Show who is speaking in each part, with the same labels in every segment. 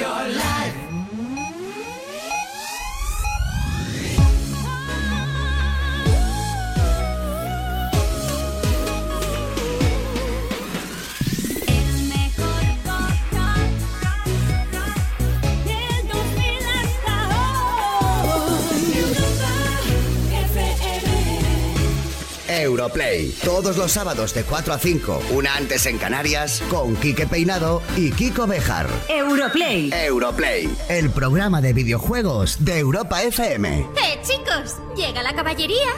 Speaker 1: your life.
Speaker 2: Europlay, todos los sábados de 4 a 5, una antes en Canarias, con Quique Peinado y Kiko Bejar.
Speaker 3: Europlay.
Speaker 2: Europlay, el programa de videojuegos de Europa FM.
Speaker 4: ¡Eh, chicos! ¡Llega la caballería!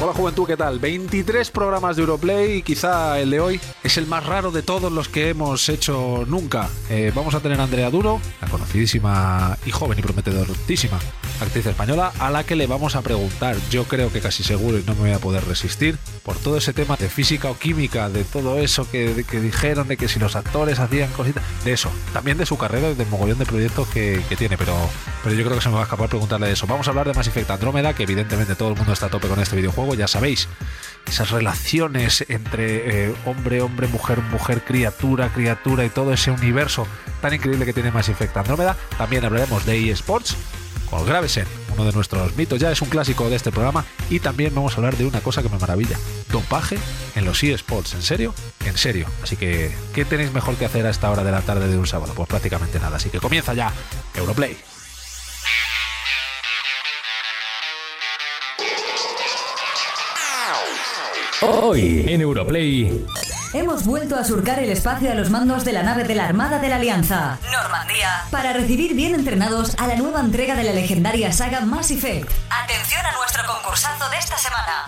Speaker 5: Hola Juventud, ¿qué tal? 23 programas de Europlay y quizá el de hoy es el más raro de todos los que hemos hecho nunca. Eh, vamos a tener a Andrea Duro, la conocidísima y joven y prometedorísima actriz española, a la que le vamos a preguntar, yo creo que casi seguro y no me voy a poder resistir, por todo ese tema de física o química, de todo eso que, que dijeron, de que si los actores hacían cositas, de eso, también de su carrera y del mogollón de proyectos que, que tiene, pero, pero yo creo que se me va a escapar preguntarle de eso. Vamos a hablar de Mass Effect Andrómeda, que evidentemente todo el mundo está a tope con este videojuego, ya sabéis, esas relaciones entre eh, hombre, hombre, mujer, mujer, criatura, criatura y todo ese universo tan increíble que tiene Mass Effect Andrómeda. También hablaremos de eSports con Gravesen, uno de nuestros mitos, ya es un clásico de este programa. Y también vamos a hablar de una cosa que me maravilla: dopaje en los eSports. ¿En serio? En serio. Así que, ¿qué tenéis mejor que hacer a esta hora de la tarde de un sábado? Pues prácticamente nada. Así que comienza ya Europlay.
Speaker 6: Hoy en Europlay.
Speaker 3: Hemos vuelto a surcar el espacio a los mandos de la nave de la Armada de la Alianza, Normandía, para recibir bien entrenados a la nueva entrega de la legendaria saga Mass Effect. Atención a nuestro concursazo de esta semana.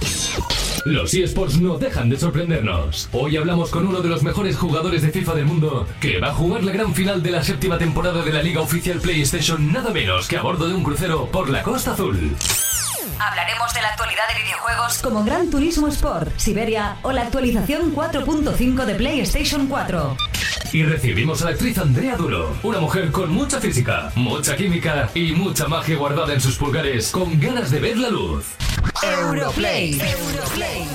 Speaker 6: Los eSports no dejan de sorprendernos. Hoy hablamos con uno de los mejores jugadores de FIFA del mundo que va a jugar la gran final de la séptima temporada de la Liga Oficial PlayStation nada menos que a bordo de un crucero por la Costa Azul.
Speaker 3: Hablaremos de la actualidad de videojuegos como Gran Turismo Sport, Siberia o la actualización 4.5 de PlayStation 4.
Speaker 6: Y recibimos a la actriz Andrea Duro, una mujer con mucha física, mucha química y mucha magia guardada en sus pulgares, con ganas de ver la luz.
Speaker 3: Europlay. Europlay.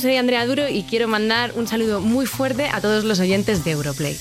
Speaker 7: Soy Andrea Duro y quiero mandar un saludo muy fuerte a todos los oyentes de Europlay.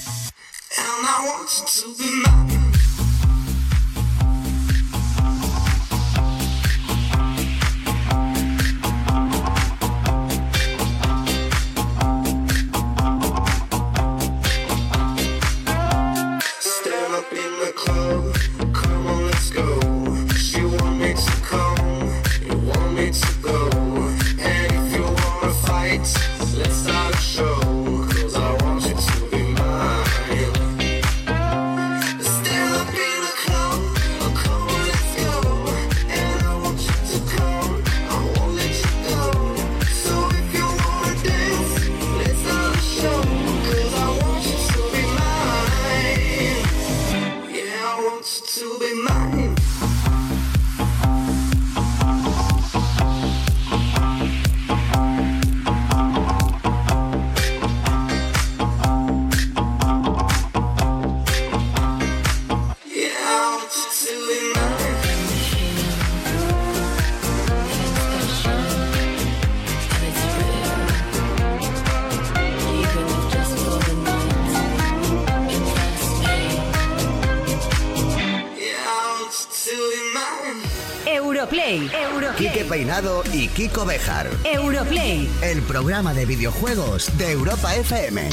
Speaker 2: Peinado y Kiko Bejar.
Speaker 3: Europlay.
Speaker 2: El programa de videojuegos de Europa FM.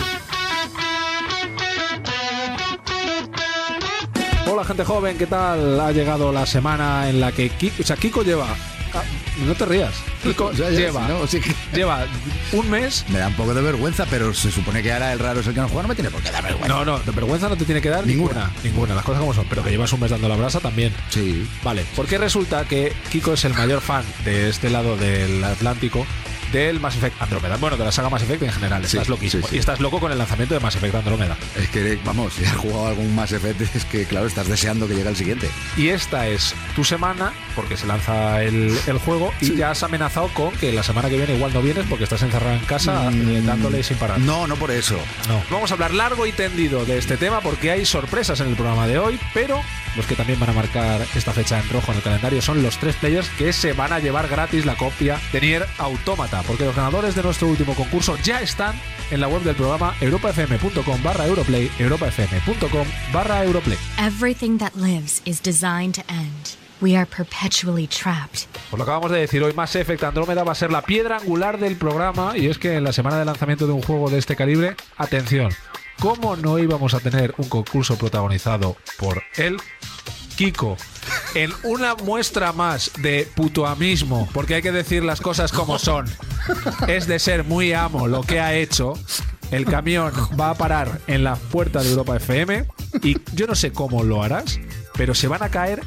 Speaker 5: Hola gente joven, ¿qué tal? Ha llegado la semana en la que Kiko, o sea, Kiko lleva... ah, No te rías. Kiko
Speaker 8: Ya, ya,
Speaker 5: lleva,
Speaker 8: no, que-
Speaker 5: lleva un mes
Speaker 8: Me da un poco de vergüenza, pero se supone que ahora el raro es el que no juega, no me tiene por qué dar vergüenza.
Speaker 5: No, no, de vergüenza no te tiene que dar
Speaker 8: Ninguna.
Speaker 5: ninguna. Ninguna, las cosas como son. Pero que llevas un mes dando la brasa también.
Speaker 8: Sí.
Speaker 5: Vale, porque resulta que Kiko es el mayor fan de este lado del Atlántico del Mass Effect Andrómeda. Bueno, de la saga Mass Effect en general.
Speaker 8: Sí,
Speaker 5: Estás loquísimo.
Speaker 8: sí.
Speaker 5: Y estás loco con el lanzamiento de Mass Effect Andrómeda.
Speaker 8: Es que, vamos, si has jugado algún Mass Effect, es que, claro, estás deseando que llegue el siguiente.
Speaker 5: Y esta es tu semana, porque se lanza el, el juego, y ya has amenazado con que la semana que viene igual no vienes porque estás encerrado en casa
Speaker 8: Mm,
Speaker 5: eh, dándole sin parar.
Speaker 8: No, no por eso.
Speaker 5: No. Vamos a hablar largo y tendido de este tema porque hay sorpresas en el programa de hoy, pero los que también van a marcar esta fecha en rojo en el calendario son los tres players que se van a llevar gratis la copia de Nier Automata, porque los ganadores de nuestro último concurso ya están en la web del programa europafm.com barra Europlay, europafm.com barra Europlay.
Speaker 9: Everything that lives is designed to end. We are perpetually trapped.
Speaker 5: Pues lo acabamos de decir, hoy Mass Effect Andrómeda va a ser la piedra angular del programa y es que en la semana de lanzamiento de un juego de este calibre, atención, ¿cómo no íbamos a tener un concurso protagonizado por él? Kiko, en una muestra más de putoamismo, porque hay que decir las cosas como son, es de ser muy amo lo que ha hecho, el camión va a parar en la puerta de Europa FM y yo no sé cómo lo harás, pero se van a caer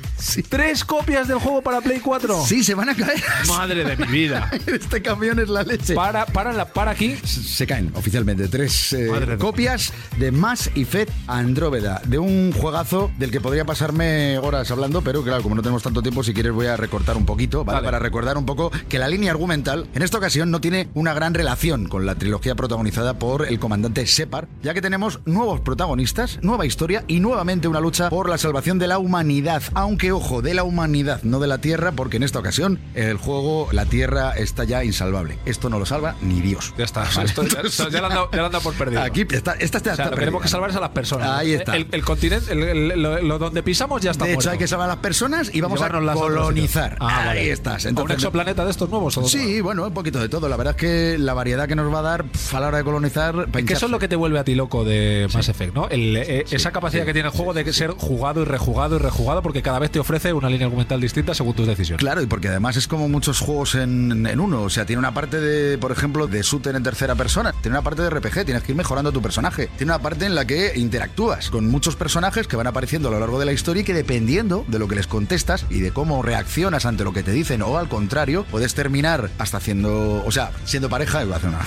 Speaker 5: tres copias del juego para Play 4.
Speaker 8: Sí, se van a caer.
Speaker 5: Madre de mi vida.
Speaker 8: Este camión es la leche.
Speaker 5: Para, para, la, para aquí.
Speaker 8: Se caen oficialmente tres eh, copias de Mass Effect Andrómeda, de un juegazo del que podría pasarme horas hablando, pero claro, como no tenemos tanto tiempo, si quieres voy a recortar un poquito, ¿vale?
Speaker 5: Vale.
Speaker 8: Para recordar un poco que la línea argumental en esta ocasión no tiene una gran relación con la trilogía protagonizada por el comandante Shepard, ya que tenemos nuevos protagonistas, nueva historia y nuevamente una lucha por la salvación de la humanidad, aunque ojo, de la humanidad, no de la Tierra, porque en esta ocasión el juego, la Tierra está ya insalvable. Esto no lo salva ni Dios.
Speaker 5: Ya está,
Speaker 8: Vale.
Speaker 5: esto ya, esto ya lo lo por perdido.
Speaker 8: Aquí está, esta está,
Speaker 5: O sea, lo que tenemos que salvar es a las personas.
Speaker 8: Ahí está.
Speaker 5: El, el continente, el- el- lo, donde pisamos ya está
Speaker 8: De hecho,
Speaker 5: muerto.
Speaker 8: hay que salvar a las personas y vamos a colonizar.
Speaker 5: Ah,
Speaker 8: Ahí estás.
Speaker 5: ¿A un
Speaker 8: Entonces,
Speaker 5: exoplaneta de estos nuevos? o
Speaker 8: Sí, bueno, un poquito de todo. La verdad es que la variedad que nos va a dar pf, a la hora de colonizar.
Speaker 5: Que eso es lo que te vuelve a ti loco de Mass Effect, ¿no? El, eh, esa capacidad
Speaker 8: sí,
Speaker 5: que tiene el juego de ser jugado y rejugado y rejugado porque cada vez te ofrece una línea argumental distinta según tus decisiones.
Speaker 8: Claro, y porque además es como muchos juegos en, en uno. O sea, tiene una parte de, por ejemplo, de shooter en tercera persona. Tiene una parte de RPG, tienes que ir mejorando tu personaje. Tiene una parte en la que interactúas con muchos personajes que van apareciendo a lo largo de la historia y que dependiendo de lo que les contestas y de cómo reaccionas ante lo que te dicen o al contrario, puedes terminar hasta haciendo, o sea, siendo pareja, iba a hacer una,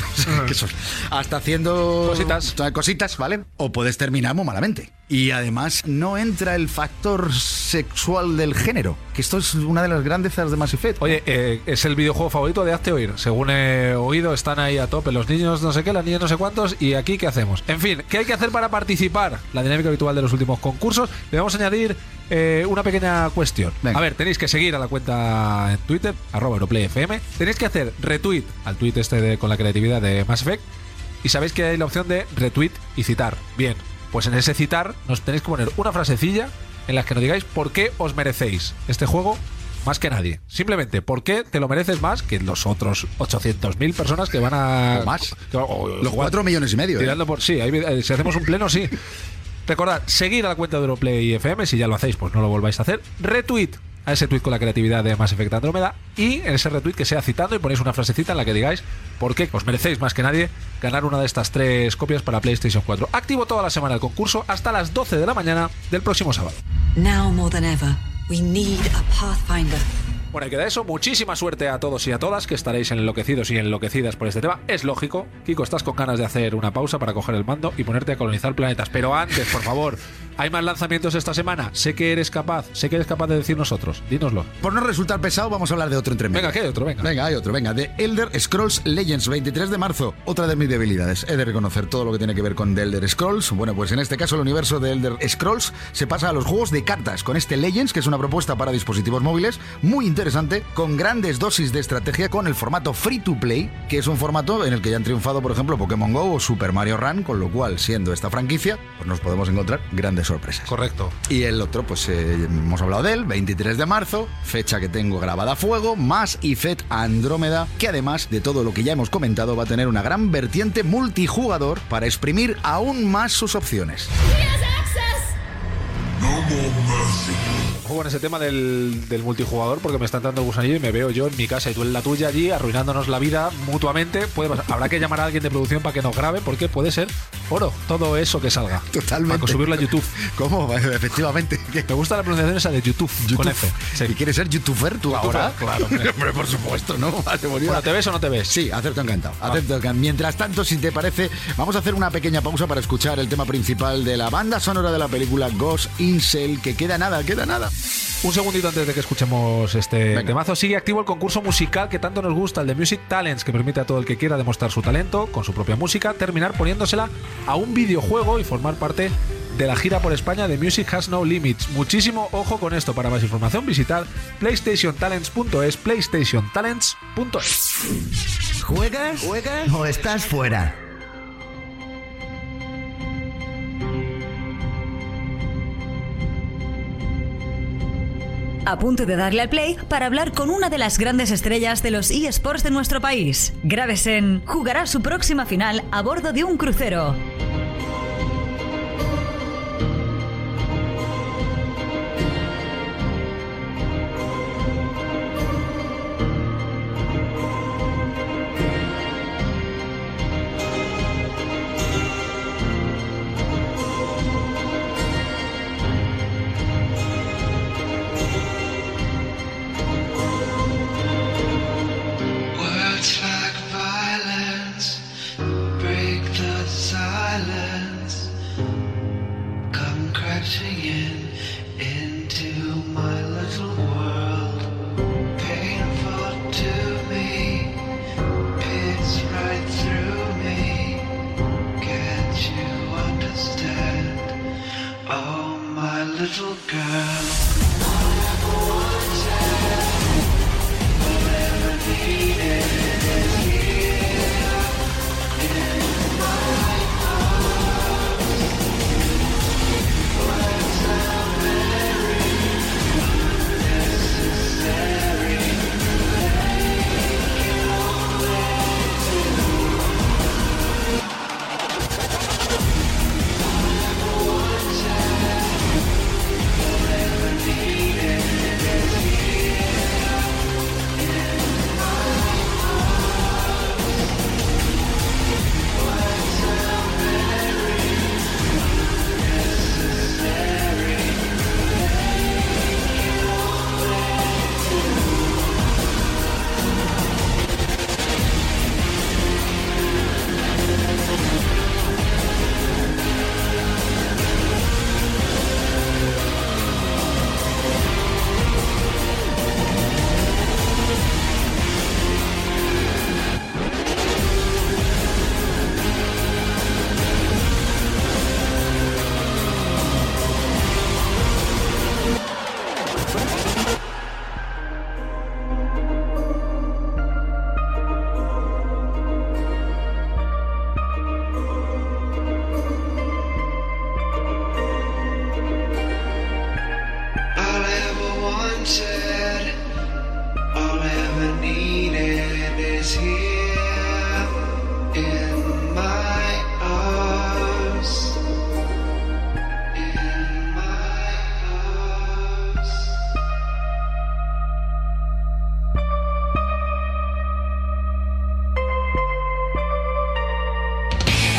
Speaker 8: hasta haciendo
Speaker 5: Cositas.
Speaker 8: cositas, ¿vale? O puedes terminar muy malamente. Y además no entra el factor sexual del género, que esto es una de las grandezas de Mass Effect.
Speaker 5: Oye, eh, es el videojuego favorito de Hazte Oír. Según he oído, están ahí a tope los niños no sé qué, las niñas no sé cuántos, y aquí ¿qué hacemos? En fin, ¿qué hay que hacer para participar? La dinámica habitual de los últimos concursos. Le vamos a añadir eh, una pequeña cuestión.
Speaker 8: Venga.
Speaker 5: A ver, tenéis que seguir a la cuenta en Twitter, arroba EuroplayFM. Tenéis que hacer retweet al tweet este de- con la creatividad de Mass Effect. Y sabéis que hay la opción de retweet y citar. Bien, pues en ese citar nos tenéis que poner una frasecilla en la que nos digáis por qué os merecéis este juego más que nadie. Simplemente, ¿por qué te lo mereces más que los otros 800.000 personas que van a...
Speaker 8: O más.
Speaker 5: que- o-
Speaker 8: Los
Speaker 5: jugar-
Speaker 8: cuatro millones y medio. ¿eh?
Speaker 5: Tirando por... Sí, ahí- eh, si hacemos un pleno, sí. Recordad, seguir a la cuenta de Europlay FM, si ya lo hacéis, pues no lo volváis a hacer. Retweet a ese tweet con la creatividad de Mass Effect Andrómeda y en ese retweet que sea citando y ponéis una frasecita en la que digáis por qué os merecéis más que nadie ganar una de estas tres copias para PlayStation 4. Activo toda la semana el concurso hasta las 12 de la mañana del próximo sábado.
Speaker 4: Now more than ever, we need a Pathfinder.
Speaker 5: Bueno, y queda eso. Muchísima suerte a todos y a todas que estaréis enloquecidos y enloquecidas por este tema. Es lógico. Kiko, estás con ganas de hacer una pausa para coger el mando y ponerte a colonizar planetas. Pero antes, por favor, ¿hay más lanzamientos esta semana? Sé que eres capaz, sé que eres capaz de decir nosotros. Dínoslo.
Speaker 8: Por no resultar pesado, vamos a hablar de otro entre.
Speaker 5: Venga, ¿qué hay otro? Venga.
Speaker 8: Venga, hay otro, venga, de Elder Scrolls Legends, 23 de marzo. Otra de mis debilidades. He de reconocer todo lo que tiene que ver con The Elder Scrolls. Bueno, pues en este caso el universo de Elder Scrolls se pasa a los juegos de cartas con este Legends, que es una propuesta para dispositivos móviles muy interesante, con grandes dosis de estrategia con el formato free to play, que es un formato en el que ya han triunfado, por ejemplo, Pokémon Go o Super Mario Run, con lo cual, siendo esta franquicia, pues nos podemos encontrar grandes sorpresas.
Speaker 5: Correcto.
Speaker 8: Y el otro, pues eh, hemos hablado de él, 23 de marzo, fecha que tengo grabada a fuego, más Effect Andrómeda, que además de todo lo que ya hemos comentado, va a tener una gran vertiente multijugador para exprimir aún más sus opciones.
Speaker 5: Juego en ese tema del, del multijugador porque me está entrando el gusanillo y me veo yo en mi casa y tú en la tuya allí arruinándonos la vida mutuamente. Puede pasar. Habrá que llamar a alguien de producción para que nos grabe porque puede ser oro todo eso que salga.
Speaker 8: Totalmente.
Speaker 5: Para subirlo a YouTube.
Speaker 8: ¿Cómo? Efectivamente.
Speaker 5: Me gusta la pronunciación esa de YouTube, con F. Sí.
Speaker 8: ¿Y quieres ser youtuber tú ahora?
Speaker 5: Claro, hombre.
Speaker 8: Por supuesto, ¿no?
Speaker 5: Bueno, ¿te ves o no te ves?
Speaker 8: Sí, acepto encantado. Acepto encantado. Mientras tanto, si te parece, vamos a hacer una pequeña pausa para escuchar el tema principal de la banda sonora de la película Ghost in Shell, que queda nada, queda nada.
Speaker 5: Un segundito antes de que escuchemos este
Speaker 8: Venga.
Speaker 5: temazo, sigue activo el concurso musical que tanto nos gusta, el de Music Talents, que permite a todo el que quiera demostrar su talento con su propia música, terminar poniéndosela a un videojuego y formar parte de la gira por España de Music Has No Limits. Muchísimo ojo con esto. Para más información visitar playstationtalents.es, playstationtalents.es.
Speaker 2: ¿Juegas? ¿Juegas? ¿O estás fuera?
Speaker 7: A punto de darle al play para hablar con una de las grandes estrellas de los eSports de nuestro país. Gravesen jugará su próxima final a bordo de un crucero.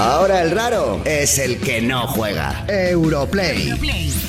Speaker 2: Ahora el raro es el que no juega. Europlay.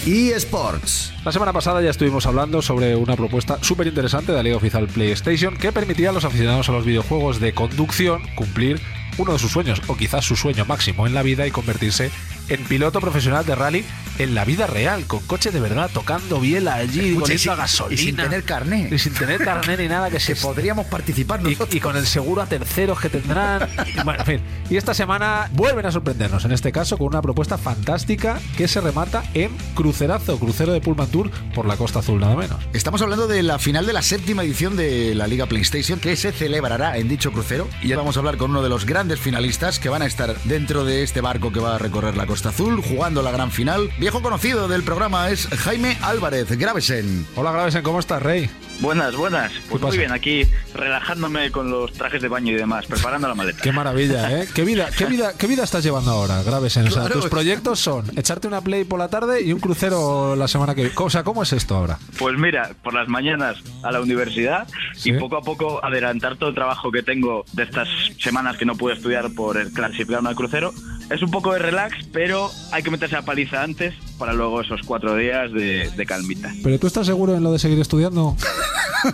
Speaker 2: eSports.
Speaker 5: La semana pasada ya estuvimos hablando sobre una propuesta súper interesante de la Liga Oficial PlayStation que permitía a los aficionados a los videojuegos de conducción cumplir uno de sus sueños, o quizás su sueño máximo en la vida, y convertirse en piloto profesional de rally en la vida real, con coche de verdad, tocando biela allí,
Speaker 8: Escucha, y sin-
Speaker 5: gasolina.
Speaker 8: y sin tener carné.
Speaker 5: Y sin tener carné ni nada que se
Speaker 8: podríamos participar
Speaker 5: y,
Speaker 8: nosotros.
Speaker 5: y con el seguro a terceros que tendrán. bueno, en fin. Y esta semana vuelven a sorprendernos, en este caso con una propuesta fantástica que se remata en crucerazo, crucero de Pullman Tour por la Costa Azul, nada menos.
Speaker 8: Estamos hablando de la final de la séptima edición de la Liga PlayStation que se celebrará en dicho crucero. Y ya vamos a hablar con uno de los grandes finalistas que van a estar dentro de este barco que va a recorrer la Costa Azul jugando la gran final. Viejo conocido del programa es Jaime Álvarez Gravesen.
Speaker 5: Hola Gravesen, ¿cómo estás, Rey?
Speaker 10: Buenas, buenas. Pues
Speaker 5: pasa?
Speaker 10: muy bien, aquí relajándome con los trajes de baño y demás, preparando la maleta.
Speaker 5: Qué maravilla, ¿eh? ¿Qué vida, qué vida, qué vida estás llevando ahora, Gravesen? O sea,
Speaker 10: Claro.
Speaker 5: tus proyectos son echarte una play por la tarde y un crucero la semana que viene. O sea, ¿cómo es esto ahora?
Speaker 10: Pues mira, por las mañanas a la universidad
Speaker 5: Sí.
Speaker 10: y poco a poco adelantar todo el trabajo que tengo de estas semanas que no pude estudiar por el clasificarme al crucero. Es un poco de relax, pero hay que meterse a paliza antes para luego esos cuatro días de, de calmita.
Speaker 5: ¿Pero tú estás seguro en lo de seguir estudiando?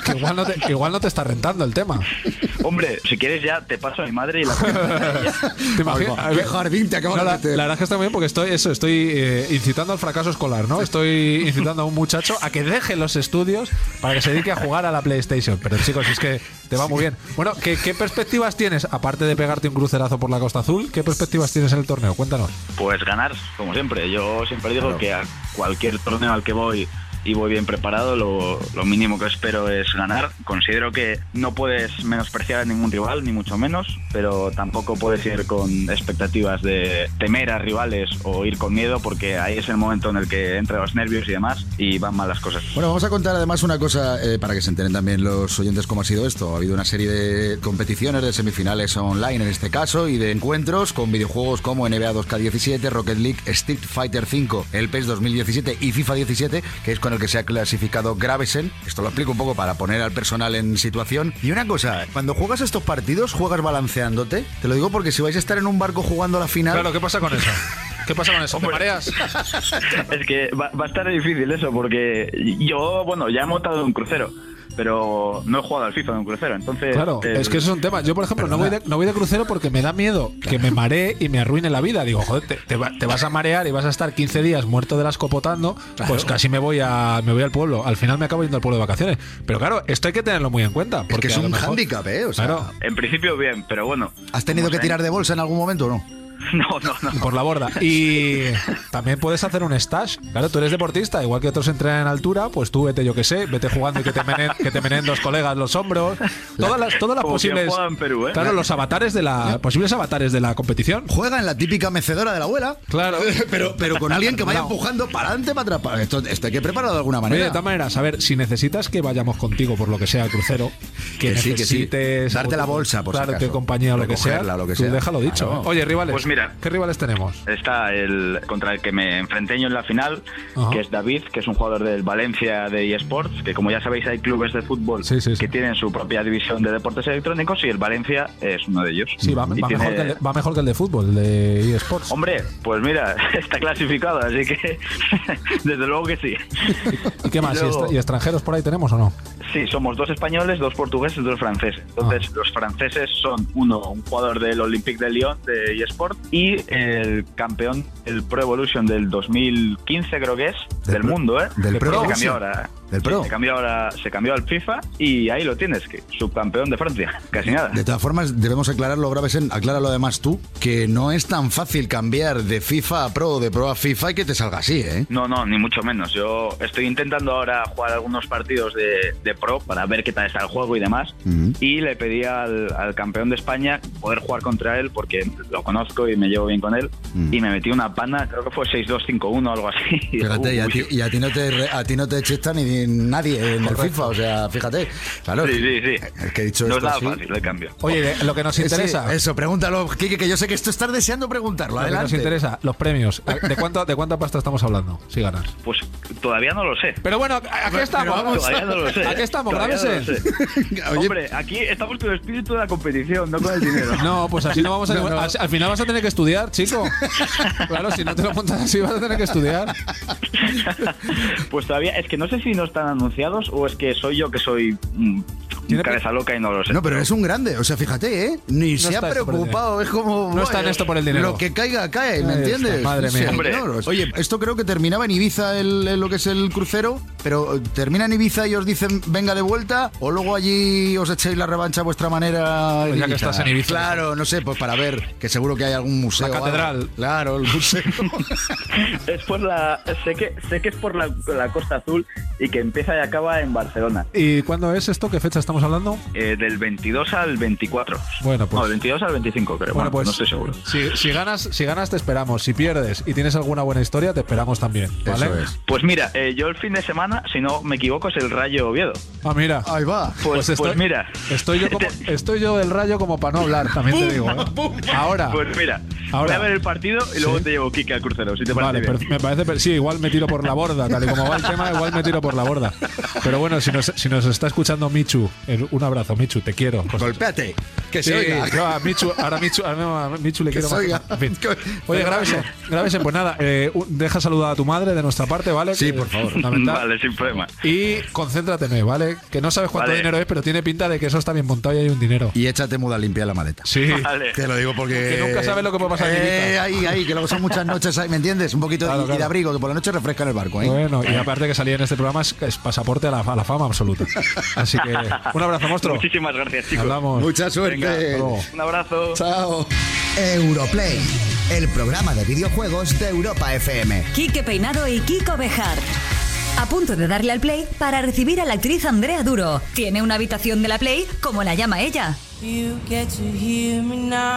Speaker 5: Que igual no te, que igual no te está rentando el tema.
Speaker 10: Hombre, si quieres ya te paso a mi madre y la
Speaker 5: ¿Te imaginas?
Speaker 8: Ay, va, qué jardín te acabas
Speaker 5: No,
Speaker 8: de
Speaker 5: la verdad es que está muy bien porque estoy, eso, estoy eh, incitando al fracaso escolar, ¿no? Estoy incitando a un muchacho a que deje los estudios para que se dedique a jugar a la PlayStation. Pero chicos, es que te va muy bien. Bueno, ¿qué, qué perspectivas tienes, aparte de pegarte un crucerazo por la Costa Azul, qué perspectivas tienes en el torneo? Cuéntanos.
Speaker 10: Pues ganar, como siempre. Yo siempre digo que a cualquier torneo al que voy y voy bien preparado, lo, lo mínimo que espero es ganar. Considero que no puedes menospreciar a ningún rival, ni mucho menos, pero tampoco puedes ir con expectativas de temer a rivales o ir con miedo, porque ahí es el momento en el que entran los nervios y demás y van mal las cosas.
Speaker 8: Bueno, vamos a contar además una cosa eh, para que se enteren también los oyentes cómo ha sido esto. Ha habido una serie de competiciones, de semifinales online en este caso, y de encuentros con videojuegos como NBA 2K17, Rocket League, Street Fighter 5, el PES 2017 y FIFA 17, que es con el que se ha clasificado Gravesen. Esto lo explico un poco para poner al personal en situación. Y una cosa, cuando juegas estos partidos, juegas balanceándote. Te lo digo porque si vais a estar en un barco jugando la final...
Speaker 5: Claro, ¿qué pasa con eso? ¿Qué pasa con eso? ¿Te mareas?
Speaker 10: Es que va, va a estar difícil eso, porque yo, bueno, ya he montado un crucero, pero no he jugado al FIFA de un crucero, entonces...
Speaker 5: Claro,
Speaker 10: el-
Speaker 5: es que eso es un tema. Yo, por ejemplo, no voy, de, no voy de crucero porque me da miedo que me maree y me arruine la vida. Digo, joder, te, te va- te vas a marear y vas a estar 15 días muerto de las copotando, pues casi me voy a me voy al pueblo. Al final me acabo yendo al pueblo de vacaciones. Pero claro, esto hay que tenerlo muy en cuenta. Porque
Speaker 8: que es un
Speaker 5: mejor-
Speaker 8: hándicap, ¿eh? O sea,
Speaker 5: Claro.
Speaker 10: En principio bien, pero bueno.
Speaker 8: ¿Has tenido que
Speaker 10: sea-
Speaker 8: tirar de bolsa en algún momento o no?
Speaker 10: No, no, no.
Speaker 5: por la borda. Y también puedes hacer un stash. Claro, tú eres deportista, igual que otros entrenan en altura, pues tú vete, yo que sé, vete jugando y que te menen, que te menen dos colegas los hombros. Todas las, todas las
Speaker 10: Como
Speaker 5: posibles.
Speaker 10: juega en Perú, ¿eh?
Speaker 5: Claro, los avatares de la. posibles avatares de la competición.
Speaker 8: Juega en la típica mecedora de la abuela.
Speaker 5: Claro.
Speaker 8: pero, pero con alguien que vaya
Speaker 5: No.
Speaker 8: empujando para adelante, para atrás. Esto, esto hay que prepararlo de alguna
Speaker 5: Oye,
Speaker 8: manera.
Speaker 5: de todas maneras, a ver, si necesitas que vayamos contigo por lo que sea al crucero, que,
Speaker 8: Que sí, que sí.
Speaker 5: necesites
Speaker 8: Darte la bolsa, por si
Speaker 5: claro,
Speaker 8: acaso.
Speaker 5: qué compañía o lo que sea,
Speaker 8: Recogerla, lo que
Speaker 5: tú déjalo dicho.
Speaker 8: Claro.
Speaker 5: Oye, rivales.
Speaker 10: Pues mira.
Speaker 5: ¿Qué rivales tenemos?
Speaker 10: Está el contra el que me enfrenté yo en la final,
Speaker 5: Ajá.
Speaker 10: que es David, que es un jugador del Valencia de eSports, que como ya sabéis hay clubes de fútbol
Speaker 5: Sí, sí, sí.
Speaker 10: que tienen su propia división de deportes electrónicos y el Valencia es uno de ellos.
Speaker 5: Sí, va,
Speaker 10: Y
Speaker 5: va
Speaker 10: tiene-
Speaker 5: mejor que el de, va mejor que el de fútbol, el de eSports.
Speaker 10: Hombre, pues mira, está clasificado, así que desde luego que sí.
Speaker 5: ¿Y qué más? ¿Y,
Speaker 10: luego-
Speaker 5: y extranjeros por ahí tenemos o no?
Speaker 10: Sí, somos dos españoles, dos portugueses, dos franceses. Entonces, los franceses son uno, un jugador del Olympique de Lyon de eSport y el campeón del Pro Evolution del 2015, creo que es,
Speaker 8: Del
Speaker 10: del, mundo, ¿eh?
Speaker 8: del Pro Evolution. Del
Speaker 10: sí,
Speaker 8: Pro.
Speaker 10: Se cambió ahora, se cambió al FIFA y ahí lo tienes, que subcampeón de Francia, casi nada.
Speaker 8: De todas formas, debemos aclararlo, Gravesen, acláralo además tú, que no es tan fácil cambiar de FIFA a Pro, de Pro a FIFA y que te salga así, ¿eh?
Speaker 10: No, no, ni mucho menos. Yo estoy intentando ahora jugar algunos partidos de, de pro para ver qué tal está el juego y demás.
Speaker 8: Ujú.
Speaker 10: Y le pedí al, al campeón de España poder jugar contra él porque lo conozco y me llevo bien con él.
Speaker 8: Mm.
Speaker 10: Y me metí una pana, creo que fue 6-2-5-1 o algo así.
Speaker 8: Fíjate, y a ti, y a ti no te a ti no te chista ni nadie en el FIFA, o sea, fíjate. Claro,
Speaker 10: Sí, sí, sí.
Speaker 8: es que he dicho
Speaker 10: no es
Speaker 8: esto
Speaker 10: nada
Speaker 8: así.
Speaker 10: fácil el cambio.
Speaker 5: Oye, lo que nos
Speaker 8: sí,
Speaker 5: interesa.
Speaker 8: eso, pregúntalo, Kike, que yo sé que esto estás deseando preguntarlo.
Speaker 5: Lo que nos interesa, los premios. ¿De cuánto, ¿De cuánta pasta estamos hablando? Si ganas.
Speaker 10: Pues todavía no lo sé.
Speaker 5: Pero bueno, aquí estamos.
Speaker 8: vamos,
Speaker 10: Todavía no lo sé.
Speaker 5: Aquí estamos,
Speaker 10: Todavía no Hombre, aquí estamos con el espíritu de la competición, no con el dinero.
Speaker 5: No, pues así no vamos a.
Speaker 8: No, no.
Speaker 5: Al, al final vas a tener que estudiar, chico. Claro, si no te lo montas así, vas a tener que estudiar.
Speaker 10: Pues todavía, es que no sé si no están anunciados o es que soy yo que soy mm, cabeza loca y no lo sé.
Speaker 8: No, pero es un grande, o sea, fíjate, ¿eh? Ni se ha
Speaker 5: está esto por el
Speaker 8: preocupado, es como...
Speaker 5: No está en esto por el dinero.
Speaker 8: Lo que caiga, cae, ¿me entiendes?
Speaker 5: madre
Speaker 8: Sí,
Speaker 5: mía.
Speaker 10: Hombre.
Speaker 8: señor. Oye, esto creo que terminaba en Ibiza, el, el- lo que es el crucero, pero termina en Ibiza y os dicen venga de vuelta, o luego allí os echáis la revancha a vuestra manera.
Speaker 5: Pues ya que estás en Ibiza.
Speaker 8: Claro, no sé, pues para ver, que seguro que hay algún museo.
Speaker 5: La
Speaker 8: o algo.
Speaker 5: catedral.
Speaker 8: Claro, el museo.
Speaker 10: Es por la, sé que sé que es por la, la Costa Azul y que empieza y acaba en Barcelona.
Speaker 5: ¿Y cuándo es esto? ¿Qué fecha estamos hablando?
Speaker 10: Eh, del 22 al 24.
Speaker 5: Bueno, pues-
Speaker 10: No, del 22 al 25, creo.
Speaker 5: Bueno,
Speaker 10: Bueno,
Speaker 5: pues
Speaker 10: no estoy seguro.
Speaker 5: Si, si ganas, si ganas te esperamos. Si pierdes y tienes alguna buena historia, te esperamos también. ¿vale?
Speaker 8: Eso es.
Speaker 10: Pues mira, eh, yo el fin de semana, si no me equivoco, es el Rayo Oviedo.
Speaker 5: Ah, mira.
Speaker 8: Ahí va.
Speaker 10: Pues, pues mira.
Speaker 5: Estoy yo, como, estoy yo del rayo como para no hablar, también te digo. ¿eh? Ahora.
Speaker 10: Pues mira,
Speaker 5: Ahora.
Speaker 10: voy a ver el partido y luego
Speaker 5: Sí.
Speaker 10: te llevo Kike al crucero, si te parece
Speaker 5: Vale,
Speaker 10: bien.
Speaker 5: me parece, sí, igual me tiro por la borda, tal y como va el tema, igual me tiro por la borda. Pero bueno, si nos, si nos está escuchando Michu Un abrazo, Michu, te quiero.
Speaker 8: Golpéate. Que
Speaker 5: Sí,
Speaker 8: se oiga.
Speaker 5: yo a Michu, ahora Michu, ahora a Michu le
Speaker 8: Que
Speaker 5: quiero
Speaker 8: se
Speaker 5: más.
Speaker 8: oiga.
Speaker 5: En fin. Oye, grábese, grábese. Pues nada, eh, deja saludar a tu madre de nuestra parte, ¿vale?
Speaker 8: Sí,
Speaker 5: Que
Speaker 8: por favor.
Speaker 10: Vale, sin problema.
Speaker 5: Y concéntrate en él, ¿vale? Que no sabes cuánto
Speaker 10: Vale.
Speaker 5: dinero es, pero tiene pinta de que eso está bien montado y hay un dinero.
Speaker 8: Y échate muda limpia la maleta.
Speaker 5: Sí.
Speaker 10: Vale.
Speaker 8: Te lo digo porque.
Speaker 5: Que nunca sabes lo que puede pasar
Speaker 8: Eh, ahí, ahí, que luego son muchas noches ahí, ¿me entiendes? Un poquito de-
Speaker 5: Claro,
Speaker 8: y de
Speaker 5: claro.
Speaker 8: abrigo, que por la noche refresca en el barco, ¿eh?
Speaker 5: Bueno, y aparte que salir en este programa es, es pasaporte a la, a la fama absoluta. Así que un abrazo, monstruo.
Speaker 10: Muchísimas gracias, chicos.
Speaker 5: Hablamos.
Speaker 8: Mucha suerte.
Speaker 10: Venga. Un abrazo.
Speaker 8: Chao.
Speaker 2: Europlay, el programa de videojuegos de Europa FM.
Speaker 3: Quique Peinado y Kiko Bejar. A punto de darle al play para recibir a la actriz Andrea Duro. Tiene una habitación de la play como la llama ella.
Speaker 11: You get to hear me now.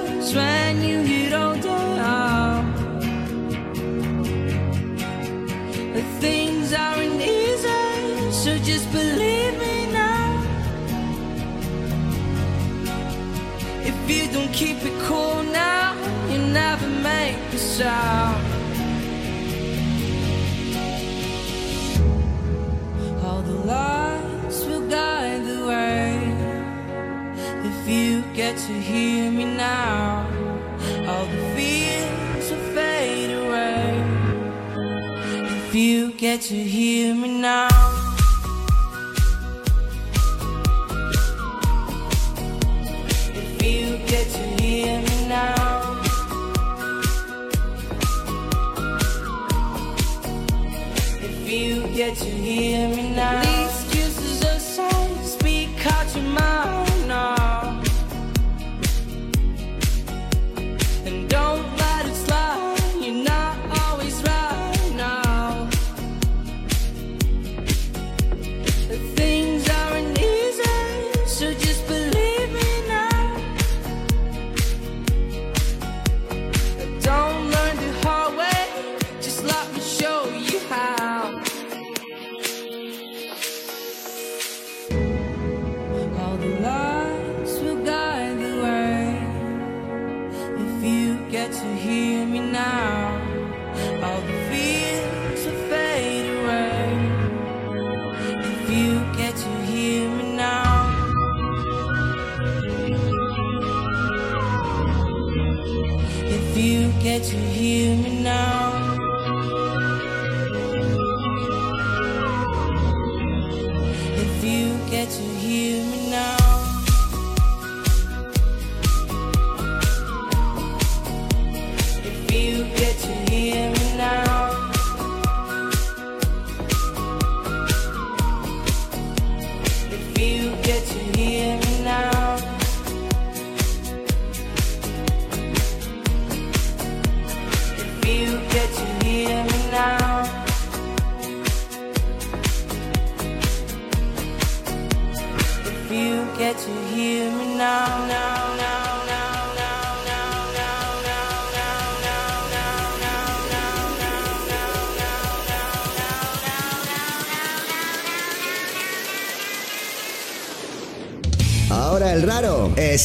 Speaker 11: keep it cool now, you never make a sound. All the lights will guide the way. If you get to hear me now, all the fears will fade away. If you get to hear me now. To hear me now. Can't you hear me now?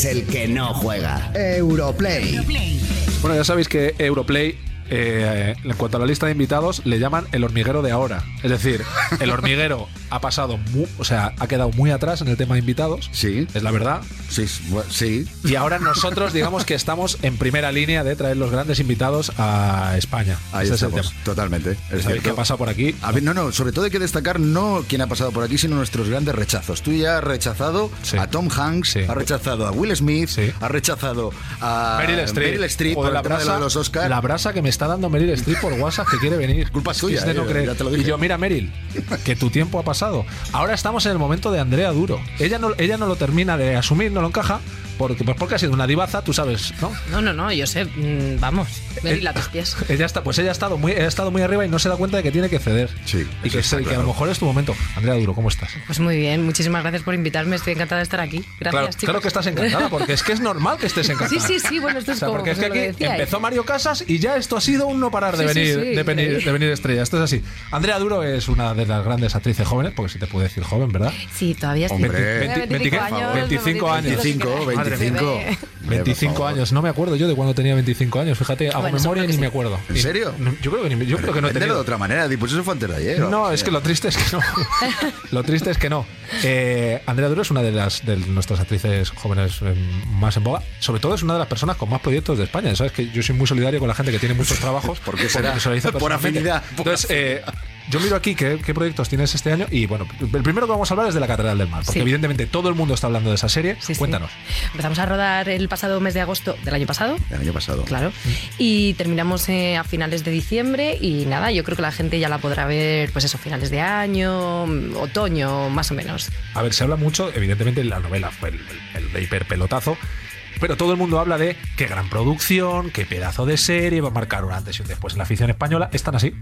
Speaker 2: El que no juega. Europlay.
Speaker 5: Bueno, ya sabéis que Europlay, eh, en cuanto a la lista de invitados, le llaman el hormiguero de ahora. Es decir, el hormiguero ha pasado, mu- o sea, ha quedado muy atrás en el tema de invitados.
Speaker 8: Sí.
Speaker 5: Es la verdad.
Speaker 8: Sí, sí.
Speaker 5: Y ahora nosotros, digamos que estamos en primera línea de traer los grandes invitados a España.
Speaker 8: Ahí
Speaker 5: Ese es el
Speaker 8: estamos,
Speaker 5: tema.
Speaker 8: totalmente. Es
Speaker 5: ¿Sabéis qué ha pasado por aquí?
Speaker 8: A ver, no, no, sobre todo hay que destacar no quién ha pasado por aquí, sino nuestros grandes rechazos. Tú ya has rechazado a Tom Hanks, has rechazado a Will Smith, has rechazado a
Speaker 5: Meryl Streep.
Speaker 8: Meryl Streep
Speaker 5: Joder,
Speaker 8: por
Speaker 5: la
Speaker 8: el tema de lo
Speaker 5: brasa,
Speaker 8: de los Oscars.
Speaker 5: La brasa que me está dando Meryl Streep por WhatsApp que quiere venir.
Speaker 8: Culpa
Speaker 5: Es de no
Speaker 8: eh,
Speaker 5: creer. Y yo, mira, Meryl, que tu tiempo ha pasado. Ahora estamos en el momento de Andrea Duro. Ella no, ella no lo termina de asumir, no lo encaja, Porque, pues porque ha sido una divaza, tú sabes, ¿no?
Speaker 12: No, no, no, yo sé, mm, vamos, ven a tus pies.
Speaker 5: Ella está, pues ella ha estado muy, ha estado muy arriba y no se da cuenta de que tiene que ceder.
Speaker 8: Sí,
Speaker 5: Y que, a lo mejor es tu momento. Andrea Duro, ¿cómo estás?
Speaker 12: Pues muy bien, muchísimas gracias por invitarme, estoy encantada de estar aquí. Gracias,
Speaker 5: claro,
Speaker 12: chicos.
Speaker 5: claro que estás encantada, porque es que es normal que estés encantada.
Speaker 12: Sí, sí, sí, bueno, esto es
Speaker 5: O sea,
Speaker 12: como
Speaker 5: porque es que aquí
Speaker 12: decíais.
Speaker 5: empezó Mario Casas y ya esto ha sido un no parar de
Speaker 12: Sí,
Speaker 5: venir,
Speaker 12: sí,
Speaker 5: de, venir de venir estrella. Esto es así. Andrea Duro es una de las grandes actrices jóvenes, porque se te puede decir joven, ¿verdad?
Speaker 12: Sí, todavía estoy.
Speaker 8: Hombre,
Speaker 5: 20,
Speaker 12: 25 años,
Speaker 5: 25 años.
Speaker 8: 25,
Speaker 5: Madre
Speaker 8: 25.
Speaker 5: mía.
Speaker 8: Eh,
Speaker 5: 25
Speaker 8: por favor.
Speaker 5: años, no me acuerdo yo de cuando tenía 25 años, fíjate, hago
Speaker 12: Bueno,
Speaker 5: memoria y ni
Speaker 12: sí.
Speaker 5: me acuerdo.
Speaker 8: ¿En serio?
Speaker 5: no, Yo creo que, ni- yo creo que no
Speaker 8: Véndelo de otra manera, pues eso fue antes de ayer.
Speaker 5: No, es
Speaker 8: sea.
Speaker 5: que lo triste es que no. lo triste es que no. Eh, Andrea Duro es una de las de nuestras actrices jóvenes eh, más en boga. Sobre todo es una de las personas con más proyectos de España. Sabes que yo soy muy solidario con la gente que tiene muchos trabajos.
Speaker 8: ¿Por qué será? Por afinidad, por
Speaker 5: Entonces, eh, yo miro aquí qué, qué proyectos tienes este año y bueno, el primero que vamos a hablar es de la Catedral del Mar, porque
Speaker 12: Sí.
Speaker 5: evidentemente todo el mundo está hablando de esa serie.
Speaker 12: Sí, sí.
Speaker 5: Cuéntanos.
Speaker 12: Empezamos a rodar el pasado mes de agosto del año pasado.
Speaker 8: El año pasado.
Speaker 12: Claro. Y terminamos eh, a finales de diciembre y nada, yo creo que la gente ya la podrá ver, pues eso, finales de año, mm, otoño, más o menos.
Speaker 5: A ver, se habla mucho, evidentemente la novela fue el, el, el hiperpelotazo, pero todo el mundo habla de qué gran producción, qué pedazo de serie, va a marcar un antes y un después en la afición española. ¿Están así?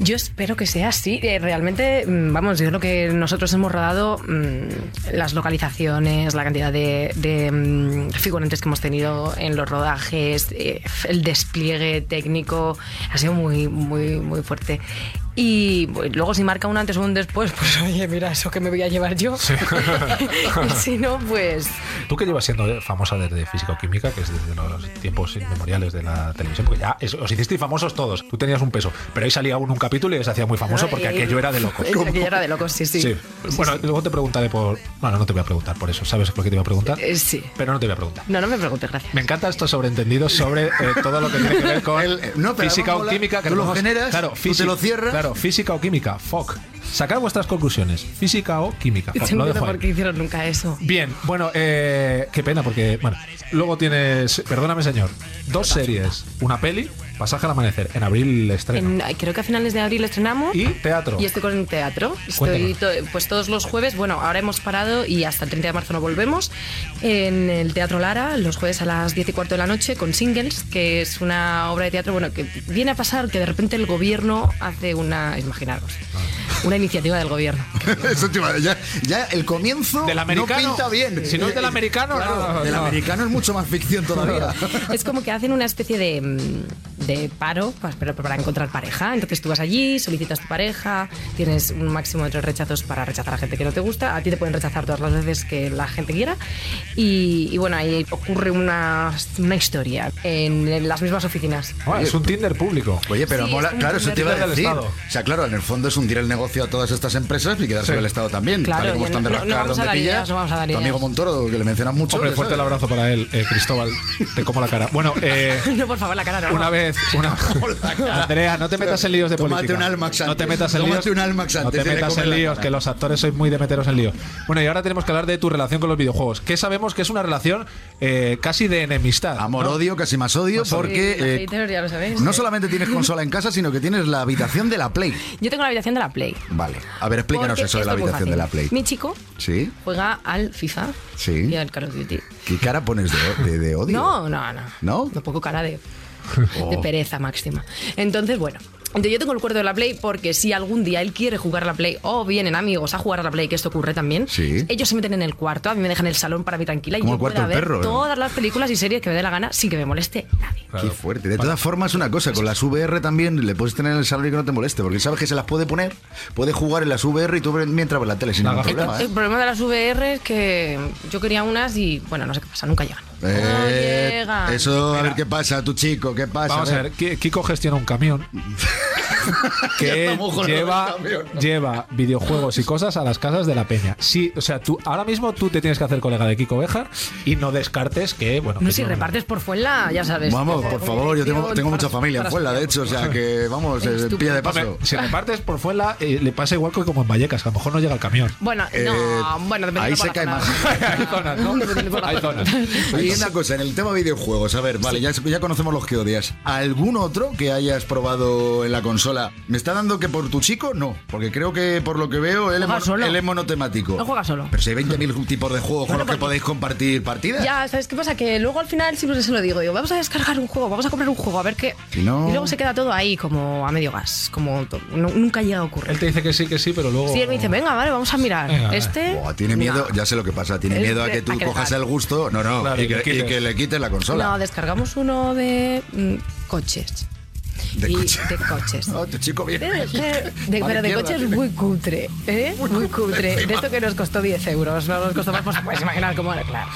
Speaker 12: Yo espero que sea así. Eh, realmente, mm, vamos, yo creo que nosotros hemos rodado mm, las localizaciones, la cantidad de, de, mm, figurantes que hemos tenido en los rodajes, eh, el despliegue técnico ha sido muy, muy, muy fuerte. Y pues, luego si marca un antes o un después, pues oye, mira, eso que me voy a llevar yo. y si no, pues
Speaker 5: Tú que llevas siendo famosa desde física o química, que es desde los tiempos inmemoriales de la televisión, porque ya es- os hicisteis famosos todos, tú tenías un peso, pero ahí salía uno un capítulo y se hacía muy famoso porque aquello era de locos.
Speaker 12: Aquello era de locos, sí, sí.
Speaker 5: Sí. Bueno, luego te preguntaré por... Bueno, no te voy a preguntar por eso, ¿sabes por qué te iba a preguntar?
Speaker 12: Eh, sí.
Speaker 5: Pero no te voy a preguntar.
Speaker 12: No, no me preguntes, gracias.
Speaker 5: Me encanta estos sobreentendidos sobre eh, todo lo que tiene que ver con
Speaker 8: El- eh, no,
Speaker 5: física o química. Que
Speaker 8: tú lo generas,
Speaker 5: claro,
Speaker 8: tú te
Speaker 5: física-
Speaker 8: lo cierras.
Speaker 5: Claro, física o química, FOC. Sacad vuestras conclusiones. Física o química.
Speaker 12: No por qué hicieron nunca eso.
Speaker 5: Bien, bueno, eh, qué pena porque, bueno, luego tienes, perdóname señor, dos series, una peli, Pasaje al amanecer, en abril estreno.
Speaker 12: En- creo que a finales de abril estrenamos.
Speaker 5: Y teatro.
Speaker 12: Y estoy con teatro. Estoy to- pues todos los jueves, bueno, ahora hemos parado y hasta el 30 de marzo no volvemos. En el Teatro Lara, los jueves a las 10 y cuarto de la noche, con Singles, que es una obra de teatro, bueno, que viene a pasar que de repente el gobierno hace una, imaginaros, una iniciativa del gobierno.
Speaker 8: Eso te iba a- ya, ya el comienzo
Speaker 5: Del americano,
Speaker 8: no pinta bien.
Speaker 5: si no es del americano,
Speaker 8: Claro,
Speaker 5: no,
Speaker 8: del
Speaker 5: no.
Speaker 8: americano es mucho más ficción todavía.
Speaker 12: Es como que hacen una especie de, mm, de paro pues, pero para encontrar pareja. Entonces tú vas allí, solicitas tu pareja, tienes un máximo de tres rechazos para rechazar a gente que no te gusta. A ti te pueden rechazar todas las veces que la gente quiera. Y, y bueno, ahí ocurre una, una historia en las mismas oficinas.
Speaker 5: Ah, es un Tinder público.
Speaker 8: Oye, pero
Speaker 12: Sí,
Speaker 8: mola,
Speaker 12: es un
Speaker 8: claro, eso te iba a
Speaker 5: Tinder del
Speaker 8: decir.
Speaker 5: Estado.
Speaker 8: O sea, claro, en el fondo es hundir el negocio a todas estas empresas y quedarse
Speaker 5: Sí.
Speaker 8: el Estado también.
Speaker 12: Claro,
Speaker 8: tal y como están de
Speaker 12: no- no
Speaker 8: rascar
Speaker 12: vamos a
Speaker 8: donde pilla.
Speaker 12: ideas, no vamos a dar
Speaker 8: Tu amigo. Montoro, que le mencionas mucho.
Speaker 5: Hombre, fuerte el abrazo para él, eh, Cristóbal. Te como la cara. Bueno, eh,
Speaker 12: No, por favor, la cara no.
Speaker 5: una vez, una... Andrea, no te metas en líos de
Speaker 8: Tómate
Speaker 5: política.
Speaker 8: un Almax
Speaker 5: No te
Speaker 8: antes.
Speaker 5: metas en líos.
Speaker 8: un Almax
Speaker 5: no
Speaker 8: antes
Speaker 5: te
Speaker 8: de
Speaker 5: metas en líos, que los actores sois muy de meteros en líos. Bueno, y ahora tenemos que hablar de tu relación con los videojuegos. Que sabemos que es una relación eh, casi de enemistad. ¿no?
Speaker 8: Amor-odio, casi más odio, porque eh,
Speaker 12: haters ya lo sabéis.
Speaker 8: no solamente tienes consola en casa, sino que tienes la habitación de la Play.
Speaker 12: Yo tengo la habitación de la Play.
Speaker 8: Vale, a ver, explícanos
Speaker 12: Porque
Speaker 8: eso de la habitación de la. Play.
Speaker 12: Mi chico
Speaker 8: ¿Sí?
Speaker 12: juega al FIFA
Speaker 8: Sí.
Speaker 12: y al Call of Duty.
Speaker 8: ¿Qué cara pones de, de- de odio?
Speaker 12: No, no, no.
Speaker 8: ¿No?
Speaker 12: Un poco cara de,
Speaker 8: Oh.
Speaker 12: de pereza máxima. Entonces, bueno. Entonces yo tengo el cuarto de la Play porque si algún día él quiere jugar a la Play o vienen amigos a jugar a la Play, que esto ocurre también,
Speaker 8: Sí.
Speaker 12: ellos se meten en el cuarto, a mí me dejan el salón para mí tranquila y
Speaker 8: Como
Speaker 12: yo
Speaker 8: el
Speaker 12: ver
Speaker 8: perro, ¿eh?
Speaker 12: todas las películas y series que me dé la gana sin que me moleste nadie.
Speaker 8: Qué fuerte. De todas formas, una cosa, con las VR también le puedes tener en el salón y que no te moleste, porque sabes que se las puede poner, puede jugar en las VR y tú mientras ves la tele sin
Speaker 5: La
Speaker 8: ningún problema.
Speaker 12: El
Speaker 8: ¿eh?
Speaker 12: problema de las VR es que yo quería unas y bueno, no sé qué pasa, nunca llegan. No
Speaker 8: Eh,
Speaker 12: llegan.
Speaker 8: eso, a ver qué pasa, tu chico, qué pasa.
Speaker 5: Vamos a ver, Ki- Kiko gestiona un camión
Speaker 8: Ya
Speaker 5: que
Speaker 8: estamos con lo
Speaker 5: lleva,
Speaker 8: del camión.
Speaker 5: lleva videojuegos y cosas a las casas de la peña. Sí, o sea, tú ahora mismo tú te tienes que hacer colega de Kiko Bejar y no descartes que, bueno,
Speaker 12: No,
Speaker 5: que
Speaker 12: si repartes por Fuenla, ya sabes.
Speaker 8: Vamos, por favor, yo tengo, tengo mucha familia en Fuenla, de hecho, o sea que vamos, eh, pilla de
Speaker 5: Hombre,
Speaker 8: paso.
Speaker 5: si repartes por fuera, eh, le pasa igual que como en Vallecas, que a lo mejor no llega el camión.
Speaker 12: Bueno,
Speaker 8: Eh,
Speaker 12: no, bueno, dependiendo
Speaker 8: ahí
Speaker 12: por
Speaker 8: se
Speaker 12: la
Speaker 8: cae
Speaker 12: zona.
Speaker 8: más.
Speaker 5: Hay zonas, ¿no?
Speaker 12: Dependiendo por la
Speaker 5: Hay
Speaker 12: zona.
Speaker 5: zonas.
Speaker 8: Y una cosa, en el tema videojuegos, a ver, vale, ya, ya conocemos los que odias. ¿Algún otro que hayas probado en la consola. ¿Me está dando que por tu chico? No, porque creo que por lo que veo él, es,
Speaker 12: solo.
Speaker 8: él es monotemático.
Speaker 12: No juega solo.
Speaker 8: Pero si hay 20.000 tipos de juegos con los que podéis compartir partidas.
Speaker 12: Ya, ¿sabes qué pasa? Que luego al final siempre se lo digo. Digo, vamos a descargar un juego, vamos a comprar un juego, a ver qué.
Speaker 8: Si no-
Speaker 12: Y luego se queda todo ahí como a medio gas. Como no- nunca llega a ocurrir.
Speaker 5: Él te dice que sí, que sí, pero luego.
Speaker 12: Sí, él me dice, venga, vale, vamos a mirar.
Speaker 5: Venga,
Speaker 12: este.
Speaker 8: Tiene miedo, ya sé lo que pasa, tiene miedo a que tú
Speaker 12: a que
Speaker 8: cojas el gusto, no, no,
Speaker 5: Claro,
Speaker 8: y,
Speaker 5: le
Speaker 8: y que le quites la consola.
Speaker 12: No, descargamos uno de mm, coches.
Speaker 8: De
Speaker 12: Y-
Speaker 8: coche.
Speaker 12: de coches.
Speaker 8: Oh, tu chico bien.
Speaker 12: De- de- de-
Speaker 8: Vale,
Speaker 12: pero de coches
Speaker 8: tiene.
Speaker 12: muy cutre, ¿eh? Muy cutre. De esto que nos costó 10 euros, no nos costó más, pues puedes imaginar cómo era, claro.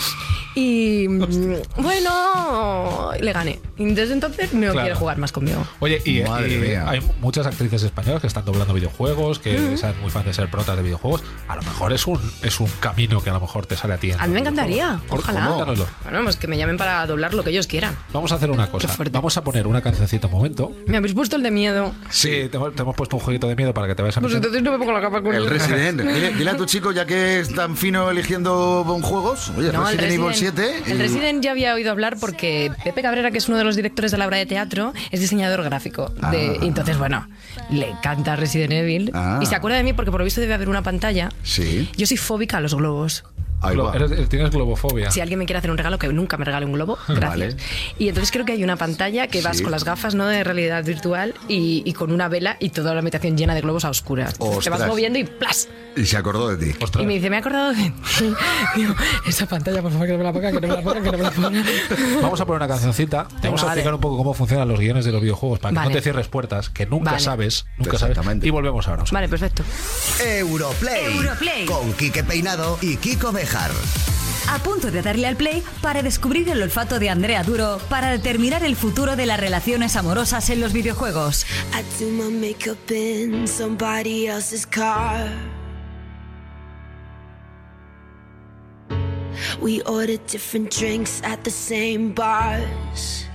Speaker 12: Y mm, bueno, le gané. Y desde entonces no
Speaker 5: Claro.
Speaker 12: quiere jugar más conmigo.
Speaker 5: Oye, y, hay muchas actrices españolas que están doblando videojuegos, que
Speaker 12: Mm.
Speaker 5: son muy fan de ser protas de videojuegos. A lo mejor es un, es un camino que a lo mejor te sale a ti.
Speaker 12: A mí me encantaría, ojalá.
Speaker 5: Cuéntanoslo.
Speaker 12: Bueno, pues que me llamen para doblar lo que ellos quieran.
Speaker 5: Vamos a hacer una cosa. Vamos a poner una cancioncita un momento.
Speaker 12: Me habéis puesto el de miedo.
Speaker 5: Sí, te, hemos- te hemos puesto un jueguito de miedo para que te vayas a
Speaker 12: Pues
Speaker 5: meter.
Speaker 12: entonces no me pongo la capa con
Speaker 8: El Resident. Dile, dile a tu chico, ya que es tan fino eligiendo juegos, oye,
Speaker 12: No, el
Speaker 8: Resident Evil 7.
Speaker 12: el
Speaker 8: y-
Speaker 12: Resident ya había oído hablar porque Pepe Cabrera, que es uno de los directores de la obra de teatro, es diseñador gráfico. De,
Speaker 8: Ah.
Speaker 12: y entonces, bueno, le encanta Resident Evil.
Speaker 8: Ah.
Speaker 12: Y se acuerda de mí porque por lo visto debe haber una pantalla.
Speaker 8: Sí.
Speaker 12: Yo soy fóbica a los globos.
Speaker 8: Ahí
Speaker 5: Glo-
Speaker 8: va.
Speaker 5: eres- tienes globofobia.
Speaker 12: Si alguien me quiere hacer un regalo, que nunca me regale un globo, gracias.
Speaker 8: Vale.
Speaker 12: Y entonces creo que hay una pantalla que vas
Speaker 8: Sí.
Speaker 12: con las gafas ¿no? de realidad virtual y, y con una vela y toda la habitación llena de globos a oscuras. Te
Speaker 8: Ostras.
Speaker 12: vas moviendo y ¡plas!
Speaker 8: Y se acordó de ti.
Speaker 5: Ostras.
Speaker 12: Y me dice, me he acordado de... Digo, esa pantalla, por favor, que no me la ponga, que no me la ponga, que no me la ponga.
Speaker 5: Vamos a poner una cancioncita. Te vamos a
Speaker 12: vale.
Speaker 5: explicar un poco cómo funcionan los guiones de los videojuegos para que
Speaker 12: Vale.
Speaker 5: no te cierres puertas, que nunca
Speaker 12: Vale.
Speaker 5: sabes, nunca sabes.
Speaker 8: Exactamente.
Speaker 5: Y volvemos ahora.
Speaker 12: Vale, perfecto.
Speaker 2: Europlay.
Speaker 7: Europlay.
Speaker 2: Con Quique Peinado y Kiko Bejar.
Speaker 7: A punto de darle al play para descubrir el olfato de Andrea Duro para determinar el futuro de las relaciones amorosas en los videojuegos.
Speaker 13: I do my makeup in somebody else's car. We order different drinks at the same bars.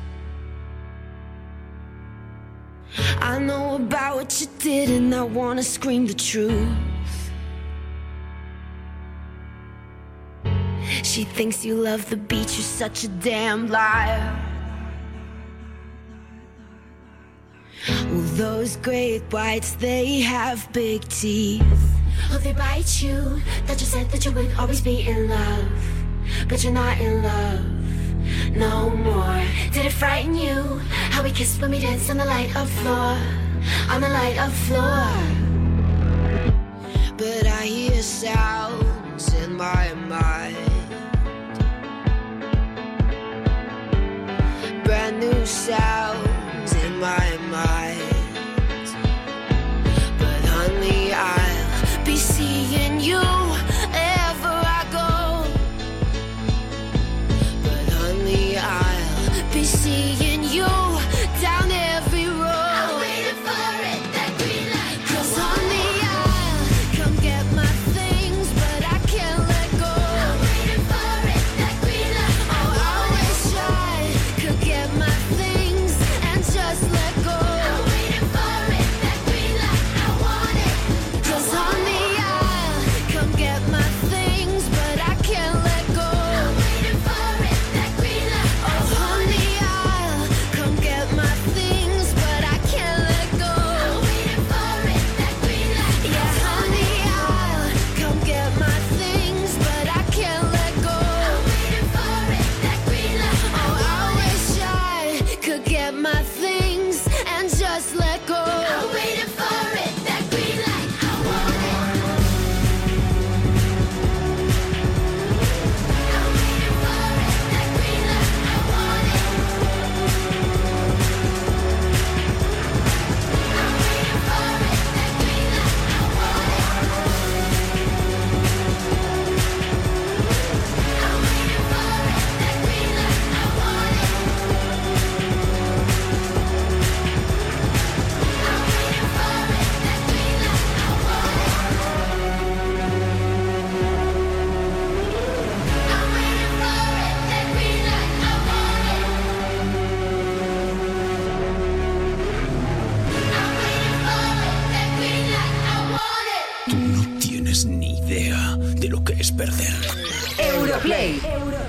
Speaker 13: I know about what you did, and I wanna scream the truth. She thinks you love the beach, you're such a damn liar. Well, those great whites, they have big teeth. Oh, they bite you. That you said that you would always be in love. But you're not in love no more. Did it frighten you? How we kissed when we danced on the light of floor. On the light of floor.
Speaker 3: Idea de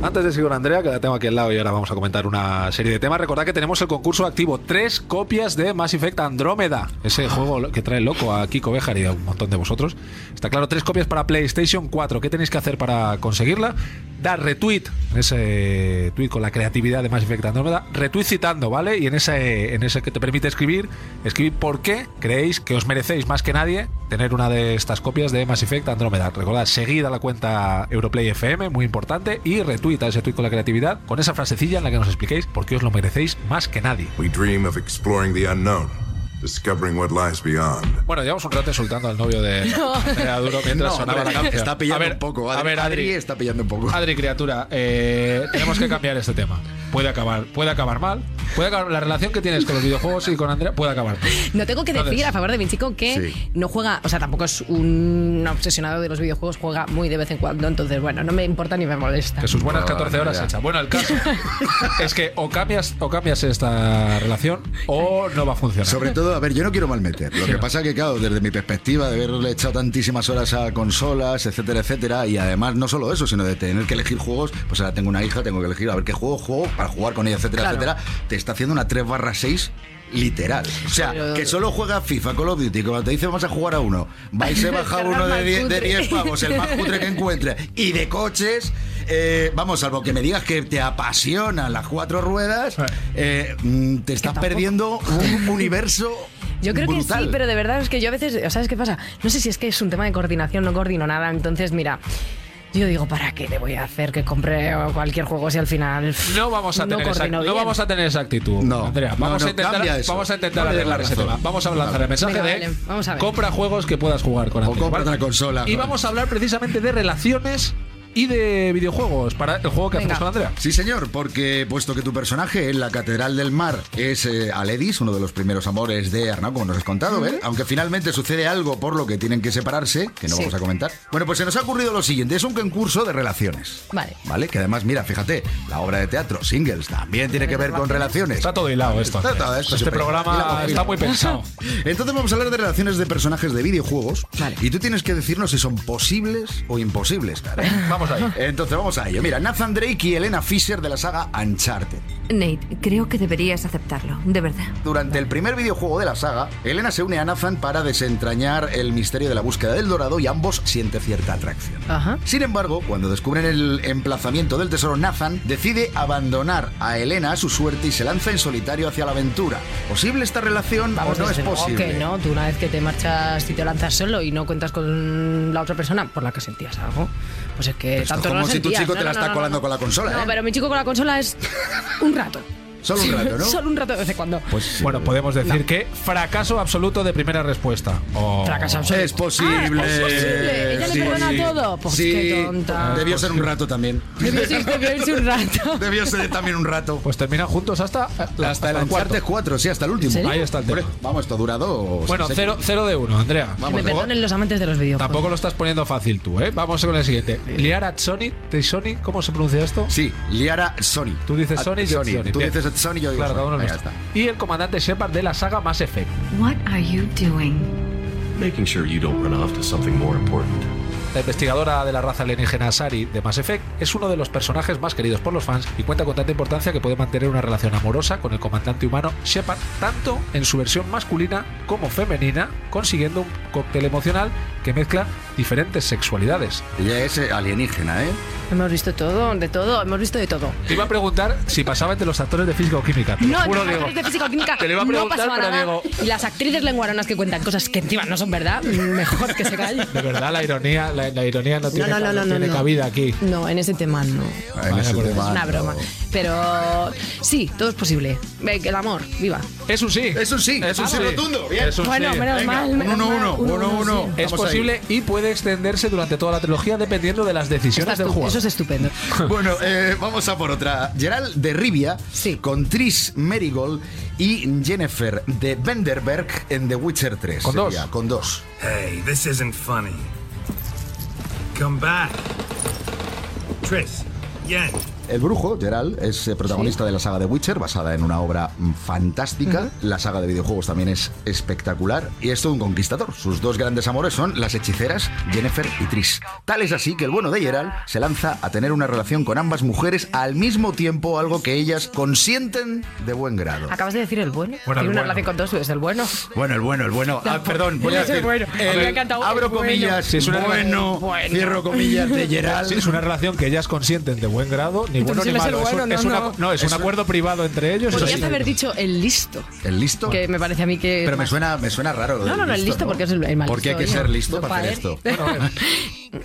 Speaker 5: Antes de seguir con Andrea, que la tengo aquí al lado y ahora vamos a comentar una serie de temas, recordad que tenemos el concurso activo. Tres copias de Mass Effect Andrómeda. Ese juego que trae loco a Kiko Bejar y a un montón de vosotros. Está claro, tres copias para PlayStation 4. ¿Qué tenéis que hacer para conseguirla? Dar retweet, ese tweet con la creatividad de Mass Effect Andrómeda, retweet citando, ¿vale? Y en ese, en ese que te permite escribir, escribir por qué creéis que os merecéis más que nadie tener una de estas copias de Mass Effect Andrómeda. Recordad, seguid a la cuenta Europlay FM, muy importante, y retweet a ese tweet con la creatividad, con esa frasecilla en la que nos expliquéis por qué os lo merecéis más que nadie.
Speaker 14: We dream of exploring the unknown, discovering what lies beyond.
Speaker 5: Bueno, llevamos un rato insultando al novio de Andrea Duro mientras
Speaker 8: No,
Speaker 5: sonaba
Speaker 8: hombre,
Speaker 5: la canción.
Speaker 8: Está pillando
Speaker 5: a ver,
Speaker 8: un poco.
Speaker 5: a ver, Adri,
Speaker 8: está pillando un poco.
Speaker 5: Adri, criatura, eh, tenemos que cambiar este tema. Puede acabar, puede acabar mal. Puede acabar, la relación que tienes con los videojuegos y con Andrea puede acabar mal.
Speaker 12: No tengo que decir a favor de mi chico que
Speaker 5: Sí.
Speaker 12: no juega, o sea, tampoco es un obsesionado de los videojuegos, juega muy de vez en cuando, entonces, bueno, no me importa ni me molesta.
Speaker 5: Que sus buenas
Speaker 8: No,
Speaker 5: 14 horas echa. Bueno, el caso es que o cambias, o cambias esta relación o no va a funcionar.
Speaker 8: Sobre todo, a ver, yo no quiero mal meter. Lo que pasa que, claro, desde mi perspectiva de haberle echado tantísimas horas a consolas, etcétera, etcétera, y además no solo eso, sino de tener que elegir juegos, pues ahora tengo una hija, tengo que elegir a ver qué juego juego para jugar con ella, etcétera,
Speaker 12: Claro.
Speaker 8: etcétera, te está haciendo una 3 barra 6 literal. O sea,
Speaker 12: Pero-
Speaker 8: que solo juega FIFA, Call of Duty, cuando te dice vamos a jugar a uno, vais a bajar uno de
Speaker 12: más
Speaker 8: 10 de
Speaker 12: cutre.
Speaker 8: 10 pavos, el más cutre que encuentre, y de coches, eh, vamos, salvo que me digas que te apasionan las cuatro ruedas, eh, mm, te estás perdiendo un universo
Speaker 12: Yo creo que sí, pero de verdad es que yo a veces, ¿sabes qué pasa? No sé si es que es un tema de coordinación, no coordino nada, entonces mira, yo digo, ¿para qué le voy a hacer que compre cualquier juego si al final
Speaker 5: No vamos a
Speaker 12: no
Speaker 5: tener esa, no vamos a tener esa actitud,
Speaker 8: No,
Speaker 5: Andrea. Vamos
Speaker 8: no,
Speaker 5: a intentar, vamos a intentar arreglar ese tema. Vamos a lanzar el mensaje
Speaker 12: Venga,
Speaker 5: de
Speaker 12: vale, vamos a ver.
Speaker 5: compra juegos que puedas jugar con
Speaker 8: O
Speaker 5: Andrea.
Speaker 8: cómprate
Speaker 5: ¿vale?
Speaker 8: una consola.
Speaker 5: Y vamos a hablar precisamente de relaciones y de videojuegos para el juego que
Speaker 12: Venga.
Speaker 5: hacemos con Andrea.
Speaker 8: Sí, señor, porque puesto que tu personaje en la Catedral del Mar es eh, Aledis, uno de los primeros amores de Arnau, como nos has contado, ¿eh? aunque finalmente sucede algo por lo que tienen que separarse, que no
Speaker 12: Sí.
Speaker 8: vamos a comentar. Bueno, pues se nos ha ocurrido lo siguiente: es un concurso de relaciones.
Speaker 12: Vale.
Speaker 8: ¿Vale? Que además, mira, fíjate, la obra de teatro, Singles, también tiene que ver con relaciones.
Speaker 5: Está todo hilado esto.
Speaker 8: Está todo esto
Speaker 5: este programa está muy pensado.
Speaker 8: Entonces vamos a hablar de relaciones de personajes de videojuegos.
Speaker 12: Vale.
Speaker 8: Y tú tienes que decirnos si son posibles o imposibles. ¿vale?
Speaker 5: Vamos ahí.
Speaker 8: Entonces vamos a ello. Mira, Nathan Drake y Elena Fisher de la saga Uncharted.
Speaker 15: Nate, creo que deberías aceptarlo, de verdad.
Speaker 8: Durante el primer videojuego de la saga, Elena se une a Nathan para desentrañar el misterio de la búsqueda del dorado y ambos sienten cierta atracción.
Speaker 12: Ajá.
Speaker 8: Sin embargo, cuando descubren el emplazamiento del tesoro, Nathan decide abandonar a Elena a su suerte y se lanza en solitario hacia la aventura. ¿Posible esta relación
Speaker 12: Vamos,
Speaker 8: o no es posible?
Speaker 12: que no, tú una vez que te marchas y te lanzas solo y no cuentas con la otra persona por la que sentías algo, pues es que
Speaker 8: Esto
Speaker 12: tanto
Speaker 8: es
Speaker 12: no
Speaker 8: como
Speaker 12: lo
Speaker 8: si tu
Speaker 12: sentías.
Speaker 8: chico
Speaker 12: No,
Speaker 8: te la
Speaker 12: no,
Speaker 8: está
Speaker 12: no,
Speaker 8: colando
Speaker 12: no.
Speaker 8: con la consola,
Speaker 12: No,
Speaker 8: ¿eh?
Speaker 12: pero mi chico con la consola es un rato.
Speaker 8: Solo un rato, ¿no?
Speaker 12: Solo un rato de vez en cuando.
Speaker 8: Pues
Speaker 5: Bueno, podemos decir que fracaso absoluto de primera respuesta.
Speaker 12: Fracaso absoluto.
Speaker 8: Es posible.
Speaker 12: Ah, es posible. Ella le perdona todo. Pues
Speaker 8: sí.
Speaker 12: qué tonta.
Speaker 8: Debió ser un rato también.
Speaker 12: Debió ser- debió irse un rato.
Speaker 8: Debió ser también un rato.
Speaker 5: Pues terminan juntos hasta,
Speaker 8: Hasta el
Speaker 5: cuarto.
Speaker 8: Uncharted 4, sí, hasta el último.
Speaker 5: Ahí está el tema.
Speaker 8: Vamos, esto dura dos.
Speaker 5: Bueno, cero, cero de uno, Andrea.
Speaker 12: Que
Speaker 8: Vamos,
Speaker 12: me perdonen los amantes de los videojuegos.
Speaker 5: Tampoco lo estás poniendo fácil tú, ¿eh? Vamos con el siguiente. Liara Tsoni, ¿cómo se pronuncia esto?
Speaker 8: Sí, Liara Sony.
Speaker 5: Tú dices
Speaker 8: At
Speaker 5: Sony,
Speaker 8: Sony.
Speaker 5: Sony.
Speaker 8: Tú
Speaker 5: Bien.
Speaker 8: dices Sony, yo digo
Speaker 5: Claro,
Speaker 8: Sony.
Speaker 5: cada uno
Speaker 8: Venga,
Speaker 5: nuestro.
Speaker 8: ya está.
Speaker 5: Y el comandante Shepard de la saga Mass Effect.
Speaker 15: What are you doing?
Speaker 3: Making sure you don't run off to something more important.
Speaker 5: La investigadora de la raza alienígena Sari de Mass Effect es uno de los personajes más queridos por los fans y cuenta con tanta importancia que puede mantener una relación amorosa con el comandante humano Shepard, tanto en su versión masculina como femenina, consiguiendo un cóctel emocional que mezcla diferentes sexualidades.
Speaker 8: Ella es eh, alienígena, ¿eh?
Speaker 12: Hemos visto todo, de todo, hemos visto de todo.
Speaker 5: Te iba a preguntar si pasaba entre los actores de física o química. Te
Speaker 12: No,
Speaker 5: juro,
Speaker 12: de física o química
Speaker 5: Te lo iba a
Speaker 12: no
Speaker 5: preguntar,
Speaker 12: pasaba
Speaker 5: pero
Speaker 12: nada.
Speaker 5: digo-
Speaker 12: Y las actrices lenguaronas que cuentan cosas que encima no son verdad, mejor que se callen.
Speaker 5: De verdad, la ironía, la, la ironía no tiene,
Speaker 12: no, no, no,
Speaker 5: tiene
Speaker 12: no.
Speaker 5: cabida aquí.
Speaker 12: No, en ese tema no.
Speaker 8: En
Speaker 5: Vale,
Speaker 8: ese tema,
Speaker 12: Es una
Speaker 8: no.
Speaker 12: broma. Pero sí, todo es posible. El amor, viva.
Speaker 5: Es un sí.
Speaker 8: Es un sí, es un sí rotundo. Bien.
Speaker 5: Es un
Speaker 12: Bueno,
Speaker 5: sí.
Speaker 12: menos
Speaker 8: Venga,
Speaker 12: mal.
Speaker 8: un
Speaker 12: menos
Speaker 8: 1-1,
Speaker 12: mal, uno, uno,
Speaker 8: 1-1.
Speaker 12: sí.
Speaker 5: Es
Speaker 8: Vamos
Speaker 5: posible y puede extenderse durante toda la trilogía dependiendo de las
Speaker 12: Está
Speaker 5: decisiones del jugador.
Speaker 12: Eso es estupendo.
Speaker 8: Bueno, eh, vamos a por otra. Gerald de Rivia
Speaker 12: Sí.
Speaker 8: con Tris Merigold y Jennifer de Vanderberg en The Witcher 3.
Speaker 5: Con dos.
Speaker 8: Con dos.
Speaker 16: Hey, this isn't funny. Come back. Tris, Yen,
Speaker 8: El brujo, Gerald, es eh, protagonista de la saga de Witcher, basada en una obra fantástica. La saga de videojuegos también es espectacular y es todo un conquistador. Sus dos grandes amores son las hechiceras Jennifer y Trish. Tal es así que el bueno de Gerald se lanza a tener una relación con ambas mujeres al mismo tiempo, algo que ellas consienten de buen grado.
Speaker 12: Acabas de decir el bueno.
Speaker 8: Bueno,
Speaker 12: Tiene
Speaker 8: el
Speaker 12: una
Speaker 8: bueno.
Speaker 12: relación con dos, es el bueno.
Speaker 8: Bueno, el bueno, el bueno. Ah, perdón, voy a decir.
Speaker 12: bueno.
Speaker 8: el- abro
Speaker 12: bueno.
Speaker 8: comillas,
Speaker 5: es una
Speaker 8: bueno,
Speaker 12: Bueno.
Speaker 8: cierro comillas de Gerald.
Speaker 5: Sí, es una relación que ellas consienten de buen grado, ni bueno ni
Speaker 12: es el
Speaker 5: malo. Es un-
Speaker 12: bueno,
Speaker 5: es,
Speaker 12: no,
Speaker 5: una-
Speaker 12: no.
Speaker 5: no, es un acuerdo privado entre ellos.
Speaker 12: Podrías
Speaker 5: sí.
Speaker 12: haber dicho el listo.
Speaker 8: ¿El listo?
Speaker 12: Que me parece a mí que.
Speaker 8: Pero me suena, me suena raro.
Speaker 12: No, no, no, el listo porque es el, mal
Speaker 8: Porque hay que ser listo para hacer esto.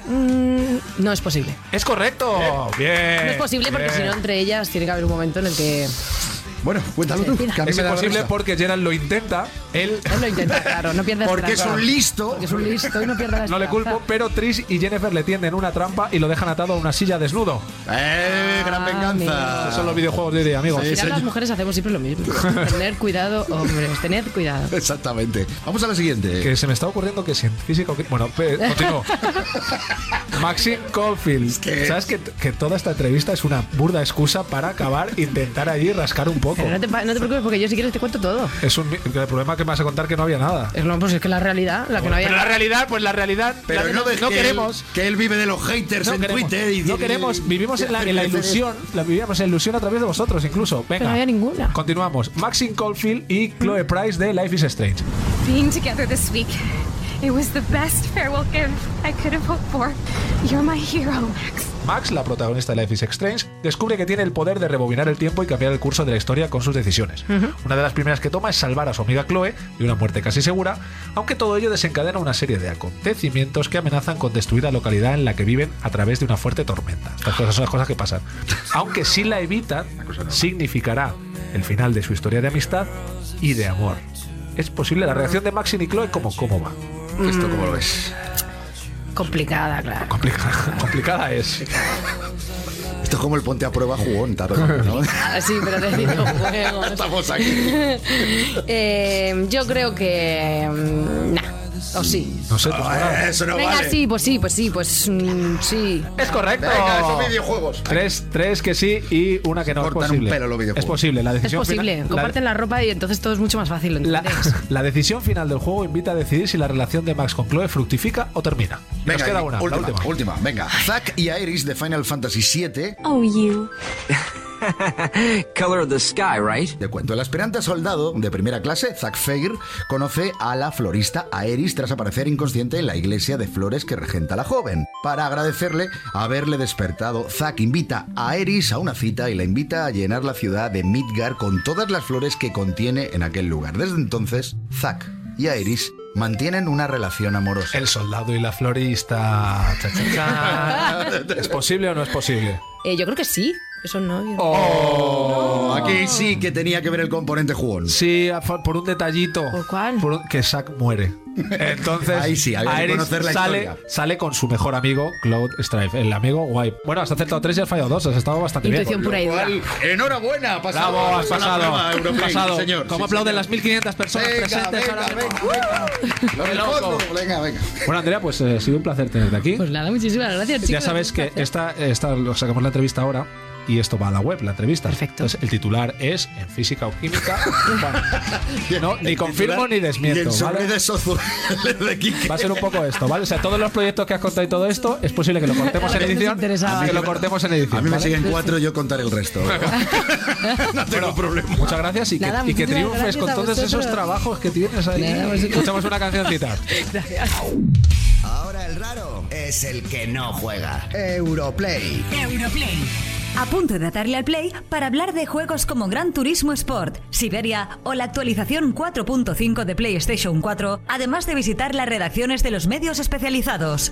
Speaker 12: Mm, no es posible.
Speaker 5: Es correcto. Bien.
Speaker 12: No es posible porque si no, entre ellas tiene que haber un momento en el que.
Speaker 8: Bueno, cuéntalo tú. que a mí
Speaker 5: Es
Speaker 8: me da
Speaker 5: imposible
Speaker 8: risa.
Speaker 5: porque Gerald lo intenta. Él
Speaker 12: Él lo intenta, claro, no pierde
Speaker 8: Porque es
Speaker 12: esperanza.
Speaker 8: un listo.
Speaker 12: Porque es un listo y no pierde la
Speaker 5: no le
Speaker 12: esperanza.
Speaker 5: culpo, pero Trish y Jennifer le tienden una trampa y lo dejan atado a una silla desnudo.
Speaker 8: ¡Eh! ¡Gran
Speaker 12: Ah,
Speaker 8: venganza!
Speaker 5: Esos son los videojuegos de hoy día, amigos.
Speaker 12: Al final las mujeres hacemos siempre lo mismo. Tener cuidado, hombres, tened cuidado.
Speaker 8: Exactamente. Vamos a la siguiente.
Speaker 5: Que se me está ocurriendo que si en física o que- Bueno, pe- continúo. Maxine Caulfield.
Speaker 8: que-
Speaker 5: ¿Sabes que, que toda esta entrevista es una burda excusa para acabar, intentar allí rascar un poco?
Speaker 12: Pero no te, no te preocupes porque yo si quieres te cuento todo.
Speaker 5: Es un, el problema que me vas a contar que no había nada.
Speaker 12: Es, no, pues es que la realidad, la que no había.
Speaker 5: Pero la realidad, pues la realidad.
Speaker 8: Pero
Speaker 5: la
Speaker 8: no
Speaker 5: no
Speaker 8: que
Speaker 5: queremos.
Speaker 8: Él, que él vive de los haters
Speaker 5: No
Speaker 8: en
Speaker 5: queremos,
Speaker 8: Twitter. Y,
Speaker 5: no queremos, vivimos en la, en la ilusión, la vivíamos en la ilusión a través de vosotros incluso. Venga,
Speaker 12: Pero no había ninguna.
Speaker 5: continuamos. Maxine Caulfield y Chloe Price de Life is Strange.
Speaker 16: Being together this week, it was the best farewell gift I could have hoped for. You're my hero, Max.
Speaker 5: Max, la protagonista de Life is Strange, descubre que tiene el poder de rebobinar el tiempo y cambiar el curso de la historia con sus decisiones. Una de las primeras que toma es salvar a su amiga Chloe de una muerte casi segura, aunque todo ello desencadena una serie de acontecimientos que amenazan con destruir la localidad en la que viven a través de una fuerte tormenta. Estas cosas son las cosas que pasan. Aunque si la evitan, significará el final de su historia de amistad y de amor. Es posible la reacción de Maxine y Chloe como cómo va.
Speaker 8: ¿Esto cómo lo ves?
Speaker 12: Complicada, claro.
Speaker 5: Complicada, complicada es.
Speaker 8: Esto es como el ponte a prueba jugón, tarde, ¿no?
Speaker 12: Ah, sí, pero de videojuegos.
Speaker 8: Estamos aquí.
Speaker 12: Eh, yo creo que. mm, nah. O sí.
Speaker 5: No sé, tú
Speaker 8: Ah, eso no
Speaker 12: Venga,
Speaker 8: vale.
Speaker 12: sí, pues sí, pues sí, pues mm, sí.
Speaker 5: Es correcto.
Speaker 8: Venga, esos videojuegos.
Speaker 5: Tres, tres que sí y una que no. Es
Speaker 8: Cortan un
Speaker 5: posible.
Speaker 8: pelo los videojuegos.
Speaker 5: Es posible. La
Speaker 12: Es
Speaker 5: decisión
Speaker 12: posible.
Speaker 5: final-
Speaker 12: Comparten la ropa y entonces todo es mucho más fácil.
Speaker 5: la, decisión final del juego invita a decidir si la relación de Max con Chloe fructifica o termina. Nos queda una,
Speaker 8: última,
Speaker 5: la última.
Speaker 8: última. Venga. Zack y Iris de Final Fantasy VII.
Speaker 16: Oh, you.
Speaker 17: Color of the sky, right?
Speaker 8: De cuento, el aspirante soldado de primera clase, Zack Fair, conoce a la florista Aeris tras aparecer inconsciente en la iglesia de flores que regenta la joven. Para agradecerle haberle despertado, Zack invita a Aeris a una cita y la invita a llenar la ciudad de Midgar con todas las flores que contiene en aquel lugar. Desde entonces, Zack y Aeris mantienen una relación amorosa.
Speaker 5: El soldado y la florista. Cha, cha, cha. ¿Es posible o no es posible?
Speaker 12: Eh, yo creo que sí. Eso no. yo-
Speaker 8: Oh, aquí sí que tenía que ver el componente jugón.
Speaker 5: Sí, por un detallito.
Speaker 12: ¿Por cuál?
Speaker 5: Por un- que Zack muere. Entonces,
Speaker 8: Ahí sí, había que conocer la
Speaker 5: sale,
Speaker 8: historia.
Speaker 5: sale con su mejor amigo, Cloud Strife. El amigo guay. Bueno, has acertado tres y has fallado dos. Has estado bastante
Speaker 12: Intuición
Speaker 5: bien.
Speaker 12: pura dura.
Speaker 8: Enhorabuena, pasado.
Speaker 5: Bravo, has pasado. pasado.
Speaker 8: señor.
Speaker 5: ¿Cómo
Speaker 8: Sí,
Speaker 5: aplauden
Speaker 8: señor.
Speaker 5: las 1500 personas
Speaker 8: Venga,
Speaker 5: presentes
Speaker 8: venga,
Speaker 5: ahora
Speaker 8: venga, del
Speaker 5: loco.
Speaker 8: Venga, venga.
Speaker 5: Bueno, Andrea, pues eh, ha sido un placer tenerte aquí.
Speaker 12: Pues nada, muchísimas gracias, chicos.
Speaker 5: ya sabes que esta, esta lo sacamos la entrevista ahora y esto va a la web, la entrevista.
Speaker 12: Perfecto.
Speaker 5: Entonces, el titular es en física o química. Bueno, no, ni confirmo ni
Speaker 8: Y
Speaker 5: desmiento.
Speaker 8: el sobre
Speaker 5: ¿vale?
Speaker 8: de de.
Speaker 5: Va a ser un poco esto, ¿vale? O sea, todos los proyectos que has contado y todo esto, es posible que lo cortemos en edición. Que lo cortemos en edición.
Speaker 8: A mí me
Speaker 5: ¿vale?
Speaker 8: siguen cuatro, yo contaré el resto. no tengo problema.
Speaker 5: Muchas gracias y que,
Speaker 12: Nada,
Speaker 5: y que triunfes con todos esos trabajos que tienes ahí.
Speaker 12: Nada, vosotros.
Speaker 5: Escuchamos una cancioncita.
Speaker 12: Gracias.
Speaker 2: Ahora el raro es el que no juega. Europlay.
Speaker 7: A punto de darle al play para hablar de juegos como Gran Turismo Sport, Siberia o la actualización 4.5 de PlayStation 4, además de visitar las redacciones de los medios especializados.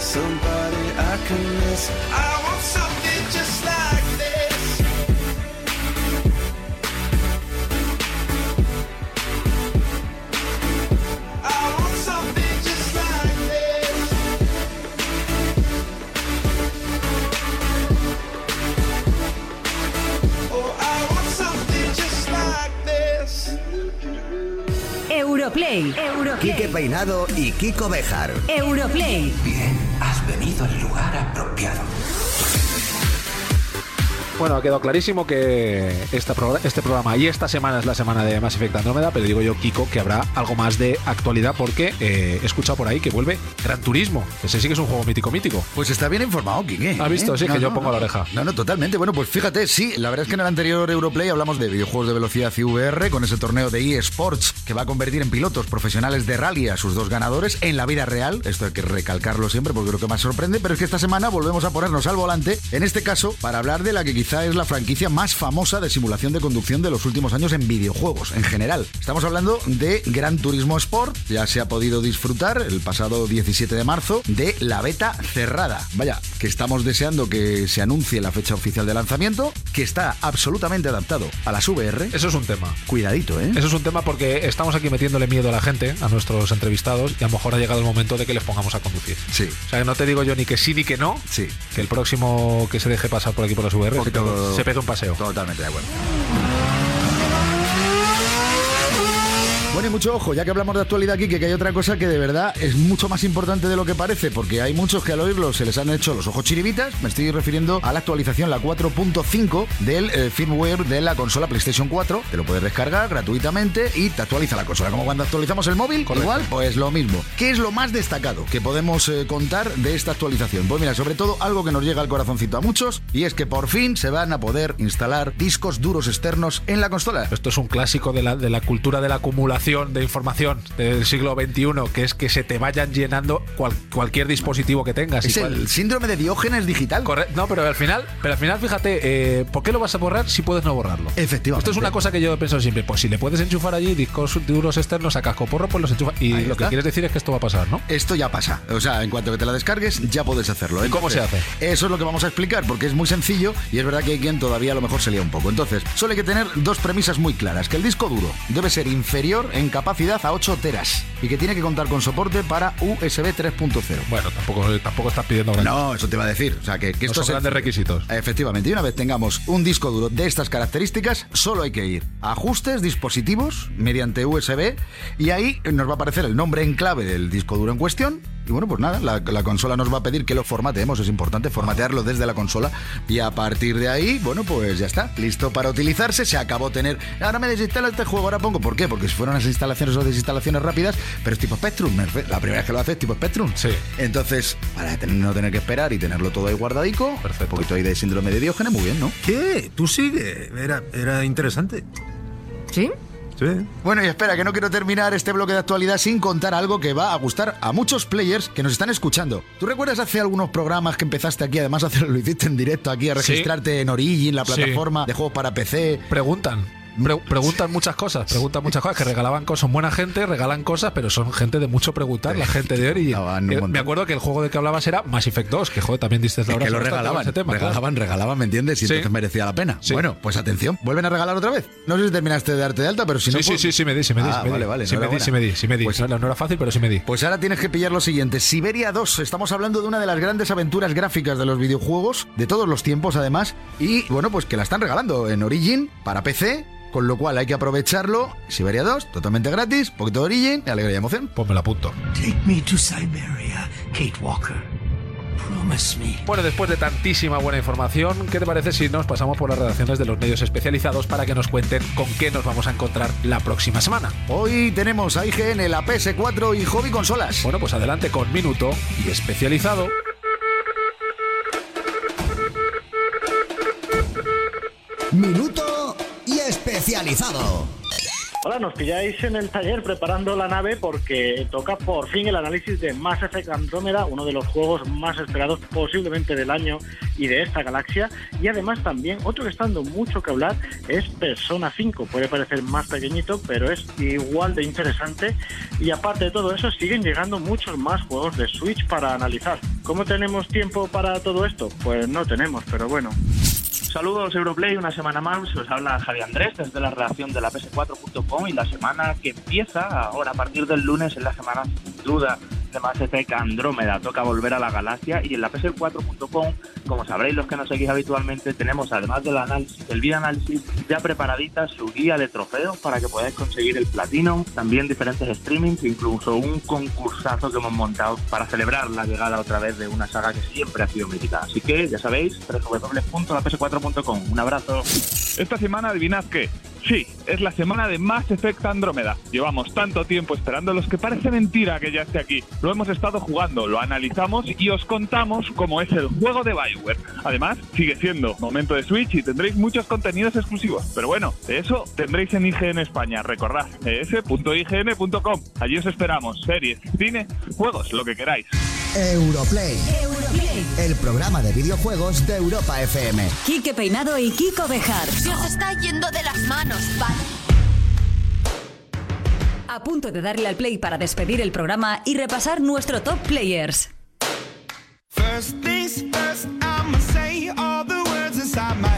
Speaker 7: somebody I can miss. I want something just like this. I want something just like this. Oh, I want something just like this.
Speaker 3: Europlay.
Speaker 2: Quique Peinado y Kiko Bejar.
Speaker 3: Europlay.
Speaker 18: Bien, apropiado.
Speaker 5: Bueno, ha quedado clarísimo que esta pro- este programa y esta semana es la semana de Mass Effect Andrómeda, pero digo yo, Kiko, que habrá algo más de actualidad porque eh, he escuchado por ahí que vuelve Gran Turismo. Ese sí que es un juego mítico mítico.
Speaker 8: Pues está bien informado, Quique.
Speaker 5: ¿Has visto?
Speaker 8: ¿eh?
Speaker 5: Sí, que
Speaker 8: No,
Speaker 5: yo pongo
Speaker 8: no.
Speaker 5: la oreja.
Speaker 8: No, no, totalmente. Bueno, pues fíjate, sí, la verdad es que en el anterior Europlay hablamos de videojuegos de velocidad y VR con ese torneo de eSports que va a convertir en pilotos profesionales de rally a sus dos ganadores en la vida real. Esto hay que recalcarlo siempre porque creo que más sorprende, pero es que esta semana volvemos a ponernos al volante, en este caso para hablar de la que quizá es la franquicia más famosa de simulación de conducción de los últimos años en videojuegos en general. Estamos hablando de Gran Turismo Sport, ya se ha podido disfrutar el pasado 17 de marzo de la beta cerrada. Vaya, que estamos deseando que se anuncie la fecha oficial de lanzamiento, que está absolutamente adaptado a las VR.
Speaker 5: Eso es un tema.
Speaker 8: Cuidadito, ¿eh?
Speaker 5: Eso es un tema porque estamos aquí metiéndole miedo a la gente, a nuestros entrevistados, y a lo mejor ha llegado el momento de que les pongamos a conducir.
Speaker 8: Sí.
Speaker 5: O sea, que no te digo yo ni que sí ni que no,
Speaker 8: Sí.
Speaker 5: que el próximo que se deje pasar por aquí por las VR Pegue- se pegue un paseo.
Speaker 8: Totalmente de acuerdo. Bueno, y mucho ojo, ya que hablamos de actualidad aquí, que hay otra cosa que de verdad es mucho más importante de lo que parece, porque hay muchos que al oírlo se les han hecho los ojos chiribitas. Me estoy refiriendo a la actualización, la 4.5 del eh, firmware de la consola PlayStation 4. Te lo puedes descargar gratuitamente y te actualiza la consola. Como cuando actualizamos el móvil, igual, pues lo mismo. ¿Qué es lo más destacado que podemos eh, contar de esta actualización? Pues mira, sobre todo algo que nos llega al corazoncito a muchos, y es que por fin se van a poder instalar discos duros externos en la consola.
Speaker 5: Esto es un clásico de la, de la cultura de la acumulación de información del siglo XXI, que es que se te vayan llenando cual- cualquier dispositivo que tengas.
Speaker 8: Es el síndrome de Diógenes digital.
Speaker 5: Correcto. No, pero al final, pero al final, fíjate, eh, ¿por qué lo vas a borrar si puedes no borrarlo?
Speaker 8: Efectivamente.
Speaker 5: Esto es una cosa que yo he pensado siempre. Pues si le puedes enchufar allí discos duros externos a casco porro, pues los enchufa. Y
Speaker 8: Ahí
Speaker 5: lo
Speaker 8: está.
Speaker 5: que quieres decir es que esto va a pasar, ¿no?
Speaker 8: Esto ya pasa. O sea, en cuanto que te la descargues, ya puedes hacerlo.
Speaker 5: ¿Y cómo se hace?
Speaker 8: Eso es lo que vamos a explicar, porque es muy sencillo y es verdad que hay quien todavía a lo mejor se lía un poco. Entonces, solo hay que tener dos premisas muy claras: que el disco duro debe ser inferior en capacidad a 8 teras y que tiene que contar con soporte para USB 3.0.
Speaker 5: Bueno, tampoco, tampoco estás pidiendo gran-
Speaker 8: No, eso te va a decir. O sea, que, que
Speaker 5: No
Speaker 8: esto
Speaker 5: son
Speaker 8: es
Speaker 5: grandes requisitos.
Speaker 8: Efectivamente, y una vez tengamos un disco duro de estas características, solo hay que ir a ajustes, dispositivos, mediante USB, y ahí nos va a aparecer el nombre en clave del disco duro en cuestión. Y bueno, pues nada, la, la consola nos va a pedir que lo formateemos, es importante formatearlo desde la consola. Y a partir de ahí, bueno, pues ya está, listo para utilizarse. Se acabó tener. Ahora me desinstalo este juego, ahora pongo. ¿Por qué? Porque si fueron unas instalaciones o desinstalaciones rápidas, pero es tipo Spectrum. La primera vez que lo hace es tipo Spectrum.
Speaker 5: Sí.
Speaker 8: Entonces, para tener- no tener que esperar y tenerlo todo ahí guardadico,
Speaker 5: Perfecto.
Speaker 8: un poquito ahí de síndrome de Diógenes, muy bien, ¿no?
Speaker 17: ¿Qué? Tú sigue. Era, era interesante.
Speaker 12: ¿Sí?
Speaker 17: Sí.
Speaker 8: Bueno, y espera, que no quiero terminar este bloque de actualidad sin contar algo que va a gustar a muchos players que nos están escuchando. ¿Tú recuerdas hace algunos programas que empezaste aquí, además hacer, lo hiciste en directo aquí, a
Speaker 5: Sí.
Speaker 8: registrarte en Origin, la
Speaker 5: Sí.
Speaker 8: plataforma de juegos para PC?
Speaker 5: Preguntan. Pre- preguntan muchas cosas, preguntan muchas cosas, que regalaban cosas, son buena gente, regalan cosas, pero son gente de mucho preguntar, la gente de Origin. Eh, Me acuerdo que el juego de que hablabas era Mass Effect 2, que joder, también diste la
Speaker 8: Es
Speaker 5: hora
Speaker 8: que lo
Speaker 5: con
Speaker 8: regalaban,
Speaker 5: ese tema, claro.
Speaker 8: regalaban, regalaban, ¿me entiendes? Y
Speaker 5: Sí.
Speaker 8: entonces merecía la pena. Bueno, pues atención, vuelven a regalar otra vez. No sé si terminaste de darte de alta, pero si no.
Speaker 5: Sí, sí,
Speaker 8: pues-
Speaker 5: sí, sí, me di, sí me di.
Speaker 8: Ah,
Speaker 5: me
Speaker 8: vale, vale.
Speaker 5: Sí me di, sí me di, sí me di.
Speaker 8: Pues,
Speaker 5: no, no era fácil, pero sí me di.
Speaker 8: Pues ahora tienes que pillar lo siguiente. Siberia 2. Estamos hablando de una de las grandes aventuras gráficas de los videojuegos, de todos los tiempos además. Y bueno, pues que la están regalando en Origin para PC. Con lo cual hay que aprovecharlo. Siberia 2, totalmente gratis, poquito de Origin, y alegría y emoción.
Speaker 5: Pues me la apunto.
Speaker 17: Take me to Siberia, Kate Walker. Promise me.
Speaker 5: Bueno, después de tantísima buena información, ¿qué te parece si nos pasamos por las redacciones de los medios especializados para que nos cuenten con qué nos vamos a encontrar la próxima semana?
Speaker 8: Hoy tenemos a IGN, la PS4 y Hobby Consolas.
Speaker 5: Bueno, pues adelante con Minuto y especializado.
Speaker 2: Minuto especializado.
Speaker 19: Hola, nos pilláis en el taller preparando la nave porque toca por fin el análisis de Mass Effect Andrómeda, uno de los juegos más esperados posiblemente del año y de esta galaxia. Y además también otro que está dando mucho que hablar es Persona 5. Puede parecer más pequeñito, pero es igual de interesante. Y aparte de todo eso, siguen llegando muchos más juegos de Switch para analizar. ¿Cómo tenemos tiempo para todo esto? Pues no tenemos, pero bueno.
Speaker 20: Saludos Europlay, una semana más, os habla Javi Andrés desde la redacción de la PS4.com y la semana que empieza ahora a partir del lunes es la semana sin duda de Mass Effect Andrómeda, toca volver a la galaxia y en la PS4.com, como sabréis los que nos seguís habitualmente, tenemos además del análisis, del video análisis, ya preparadita su guía de trofeos para que podáis conseguir el platino, también diferentes streamings, incluso un concursazo que hemos montado para celebrar la llegada otra vez de una saga que siempre ha sido mítica. Así que ya sabéis, www.laps4.com. Un abrazo.
Speaker 21: Esta semana, adivinad qué. Sí, es la semana de Mass Effect Andrómeda. Llevamos tanto tiempo esperándolos que parece mentira que ya esté aquí. Lo hemos estado jugando, lo analizamos y os contamos cómo es el juego de Bioware. Además, sigue siendo momento de Switch y tendréis muchos contenidos exclusivos. Pero bueno, eso tendréis en IGN España. Recordad, es.ign.com. Allí os esperamos. Series, cine, juegos, lo que queráis.
Speaker 2: Europlay. El programa de videojuegos de Europa FM.
Speaker 3: Quique Peinado y Kiko Bejar.
Speaker 13: Se os está yendo de las manos, ¿vale?
Speaker 3: A punto de darle al play para despedir el programa y repasar nuestro top players.
Speaker 22: First things first, I'ma say all the words inside my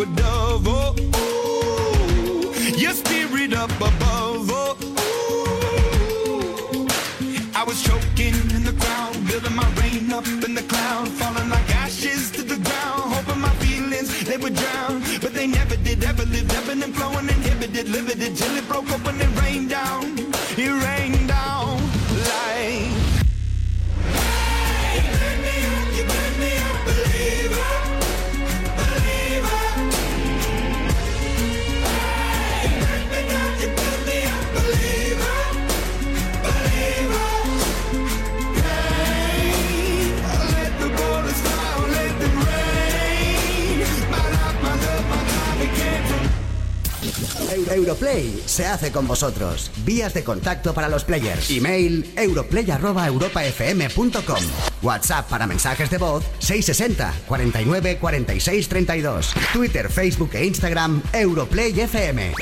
Speaker 22: Spirit to a dove.
Speaker 2: Europlay se hace con vosotros. Vías de contacto para los players. Email europlay@europafm.com. WhatsApp para mensajes de voz 660 49 46 32. Twitter, Facebook e Instagram Europlay FM.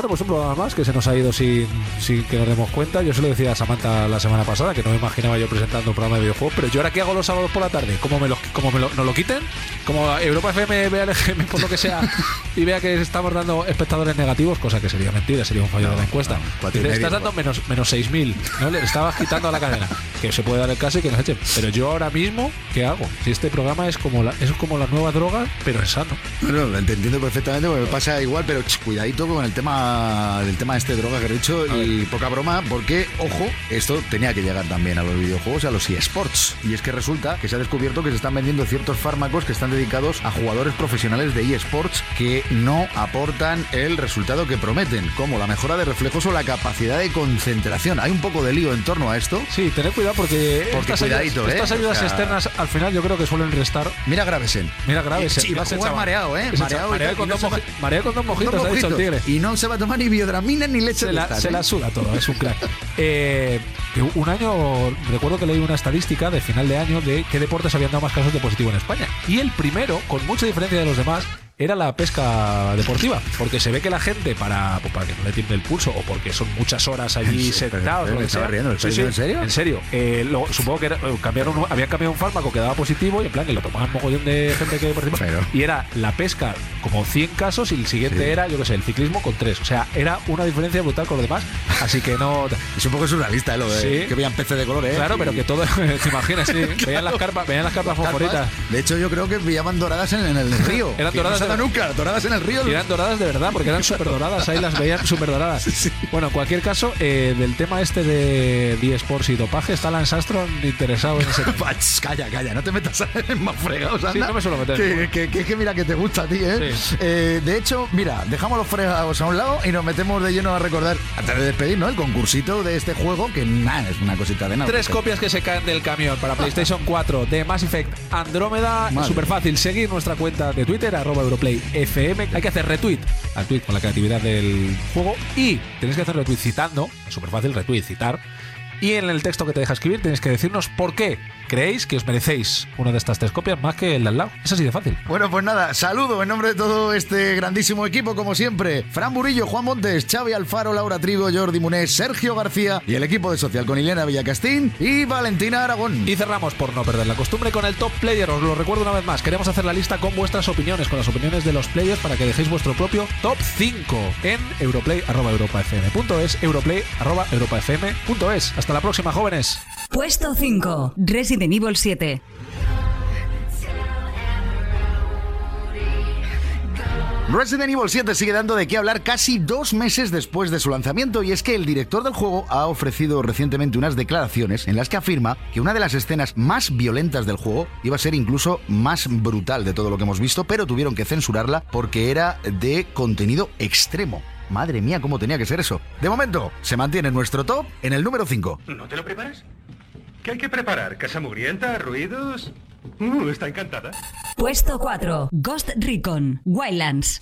Speaker 5: Bueno, pues un programa más que se nos ha ido sin, que nos demos cuenta. Yo se lo decía a Samantha la semana pasada, que no me imaginaba yo presentando un programa de videojuegos, pero yo ahora qué hago los sábados por la tarde, ¿cómo me lo, cómo me lo, nos lo quiten? Como Europa FM vea el EGM por lo que sea y vea que estamos dando espectadores negativos, cosa que sería mentira, sería un fallo de la encuesta. Dice,
Speaker 8: medio,
Speaker 5: estás dando menos, menos 6.000, ¿no? Le estabas quitando a la cadena, que se puede dar el caso y que nos echen. Pero yo ahora mismo, ¿qué hago? Si este programa es como la, es como la nueva droga, pero es sano.
Speaker 8: Bueno, lo entiendo perfectamente, porque me pasa igual, pero ch, cuidadito con el tema del tema este de droga que he dicho y poca broma, porque, ojo, esto tenía que llegar también a los videojuegos y a los eSports. Y es que resulta que se ha descubierto que se están vendiendo ciertos fármacos que están dedicados a jugadores profesionales de eSports que no aportan el resultado que prometen, como la mejora de reflejos o la capacidad de concentración. Hay un poco de lío en torno a esto.
Speaker 5: Sí, tened cuidado porque,
Speaker 8: Porque
Speaker 5: estas,
Speaker 8: cuidadito,
Speaker 5: ayudas,
Speaker 8: ¿eh?
Speaker 5: estas ayudas
Speaker 8: O sea-
Speaker 5: externas al final yo creo que suelen restar.
Speaker 8: Mira Gravesen.
Speaker 5: Mira Gravesen.
Speaker 8: Y va a
Speaker 5: chaval.
Speaker 8: mareado, ¿eh? Mareado,
Speaker 5: con
Speaker 8: no
Speaker 5: dos moji- mareado con dos mojitos,
Speaker 8: Dos
Speaker 5: ha dicho el
Speaker 8: mojitos.
Speaker 5: tigre.
Speaker 8: Y no se va a tomar ni biodramina ni leche
Speaker 5: se
Speaker 8: de
Speaker 5: la,
Speaker 8: estas,
Speaker 5: se
Speaker 8: ¿eh?
Speaker 5: la suda todo, es un crack. Eh, un año, recuerdo que leí una estadística de final de año de qué deportes habían dado más casos de positivo en España. Y el primero, con mucha diferencia de los demás, era la pesca deportiva. Porque se ve que la gente, para, pues, para que no le tiemble el pulso o porque son muchas horas allí
Speaker 8: pero-
Speaker 5: sentados,
Speaker 8: pero
Speaker 5: lo
Speaker 8: me
Speaker 5: que
Speaker 8: estaba
Speaker 5: sea.
Speaker 8: riendo, ¿lo
Speaker 5: Sí,
Speaker 8: estás
Speaker 5: sí,
Speaker 8: diciendo en serio?
Speaker 5: En serio. Eh, lo- supongo que era- eh, cambiaron, habían cambiado un fármaco que daba positivo y en plan que lo tomaban mogollón de gente que participaba. Y era la pesca como 100 casos y el siguiente
Speaker 8: Sí.
Speaker 5: era, yo qué sé, el ciclismo con 3. O sea, era una diferencia brutal con los demás. Así que no.
Speaker 8: Es un poco surrealista, ¿eh? Lo de que veían peces de colores.
Speaker 5: Claro, pero que todo, te imaginas, sí. Veían las carpas, veían las carpas favoritas.
Speaker 8: De hecho, yo creo que pillaban doradas en, en el río.
Speaker 5: Eran doradas
Speaker 8: nunca, doradas en el río.
Speaker 5: Y eran doradas de verdad, porque eran súper doradas, ahí las veían súper doradas. Bueno, en cualquier caso, eh, del tema este de eSports y dopaje, está Lance Armstrong interesado en ese tema.
Speaker 8: Calla, calla, no te metas en más fregados, anda.
Speaker 5: Sí, no me suelo meter.
Speaker 8: Que, que, que- que mira que te gusta a ti, ¿eh?
Speaker 5: Sí.
Speaker 8: Eh, De hecho, mira, dejamos los fregados a un lado y nos metemos de lleno a recordar, antes de despedir, ¿no? El concursito de este juego, que nada, es una cosita de nada.
Speaker 5: Tres copias que se caen del camión para PlayStation 4 de Mass Effect Andrómeda. Súper fácil. Seguir nuestra cuenta de Twitter, arroba EuroplayFM. Hay que hacer retweet al tweet con la creatividad del juego. Y tenéis que hacer retweet citando. Súper fácil, retweet, citar. Y en el texto que te deja escribir tenéis que decirnos por qué creéis que os merecéis una de estas tres copias más que el de al lado. Es así de fácil.
Speaker 8: Bueno, pues nada, saludo en nombre de todo este grandísimo equipo, como siempre. Fran Burillo, Juan Montes, Xavi Alfaro, Laura Trigo, Jordi Munés, Sergio García y el equipo de Social con Ilena Villacastín y Valentina Aragón.
Speaker 5: Y cerramos por no perder la costumbre con el top player. Os lo recuerdo una vez más. Queremos hacer la lista con vuestras opiniones, con las opiniones de los players para que dejéis vuestro propio top 5 en europlay.europafm.es, europlay.europafm.es. Hasta la próxima, jóvenes.
Speaker 7: Puesto 5. Resident Evil 7.
Speaker 8: Resident Evil 7 sigue dando de qué hablar casi dos meses después de su lanzamiento y es que el director del juego ha ofrecido recientemente unas declaraciones en las que afirma que una de las escenas más violentas del juego iba a ser incluso más brutal de todo lo que hemos visto, pero tuvieron que censurarla porque era de contenido extremo. Madre mía, cómo tenía que ser eso. De momento, se mantiene nuestro top en el número 5.
Speaker 23: ¿No te lo preparas? ¿Qué hay que preparar? ¿Casa mugrienta? ¿Ruidos? Uh, está encantada.
Speaker 7: Puesto 4. Ghost Recon Wildlands.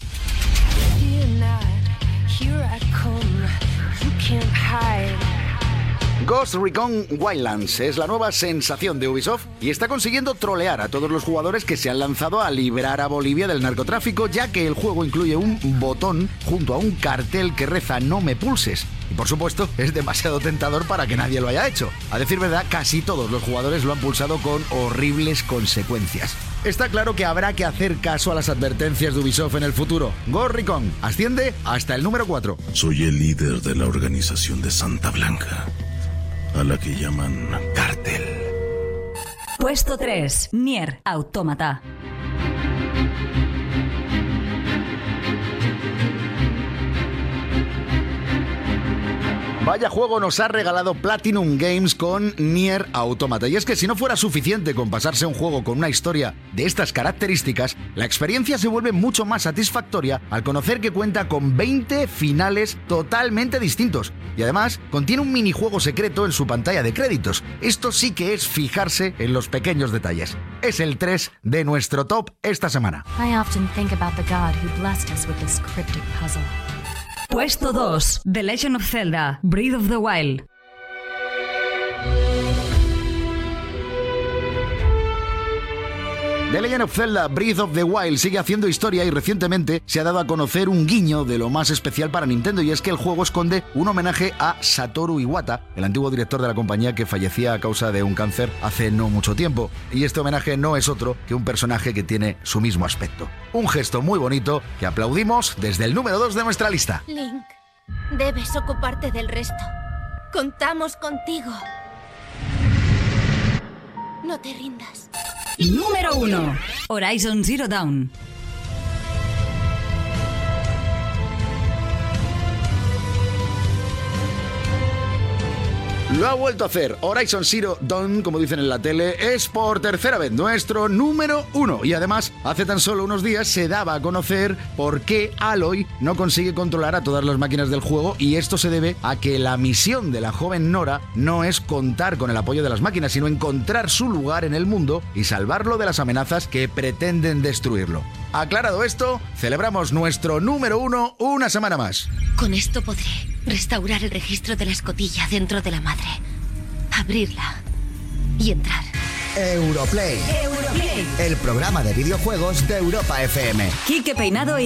Speaker 8: Ghost Recon Wildlands es la nueva sensación de Ubisoft y está consiguiendo trolear a todos los jugadores que se han lanzado a librar a Bolivia del narcotráfico, ya que el juego incluye un botón junto a un cartel que reza No me pulses. Y por supuesto, es demasiado tentador para que nadie lo haya hecho. A decir verdad, casi todos los jugadores lo han pulsado con horribles consecuencias. Está claro que habrá que hacer caso a las advertencias de Ubisoft en el futuro. Ghost Recon asciende hasta el número 4.
Speaker 24: Soy el líder de la organización de Santa Blanca, a la que llaman Cartel.
Speaker 7: Puesto 3. Nier Automata.
Speaker 8: Vaya juego nos ha regalado Platinum Games con Nier Automata. Y es que si no fuera suficiente con pasarse un juego con una historia de estas características, la experiencia se vuelve mucho más satisfactoria al conocer que cuenta con 20 finales totalmente distintos. Y además contiene un minijuego secreto en su pantalla de créditos. Esto sí que es fijarse en los pequeños detalles. Es el 3 de nuestro top esta semana.
Speaker 7: Puesto 2. The Legend of Zelda, Breath of the Wild.
Speaker 8: The Legend of Zelda Breath of the Wild sigue haciendo historia y recientemente se ha dado a conocer un guiño de lo más especial para Nintendo y es que el juego esconde un homenaje a Satoru Iwata, el antiguo director de la compañía que fallecía a causa de un cáncer hace no mucho tiempo. Y este homenaje no es otro que un personaje que tiene su mismo aspecto. Un gesto muy bonito que aplaudimos desde el número 2 de nuestra lista.
Speaker 25: Link, debes ocuparte del resto. Contamos contigo. No te rindas.
Speaker 7: Número 1. Horizon Zero Dawn.
Speaker 8: Lo ha vuelto a hacer. Horizon Zero Dawn, como dicen en la tele, es por tercera vez nuestro número uno. Y además, hace tan solo unos días se daba a conocer por qué Aloy no consigue controlar a todas las máquinas del juego. Y esto se debe a que la misión de la joven Nora no es contar con el apoyo de las máquinas, sino encontrar su lugar en el mundo y salvarlo de las amenazas que pretenden destruirlo. Aclarado esto, celebramos nuestro número uno una semana más.
Speaker 25: Con esto podré restaurar el registro de la escotilla dentro de la madre. Abrirla y entrar.
Speaker 2: Europlay. El programa de videojuegos de Europa FM.
Speaker 7: Quique Peinado y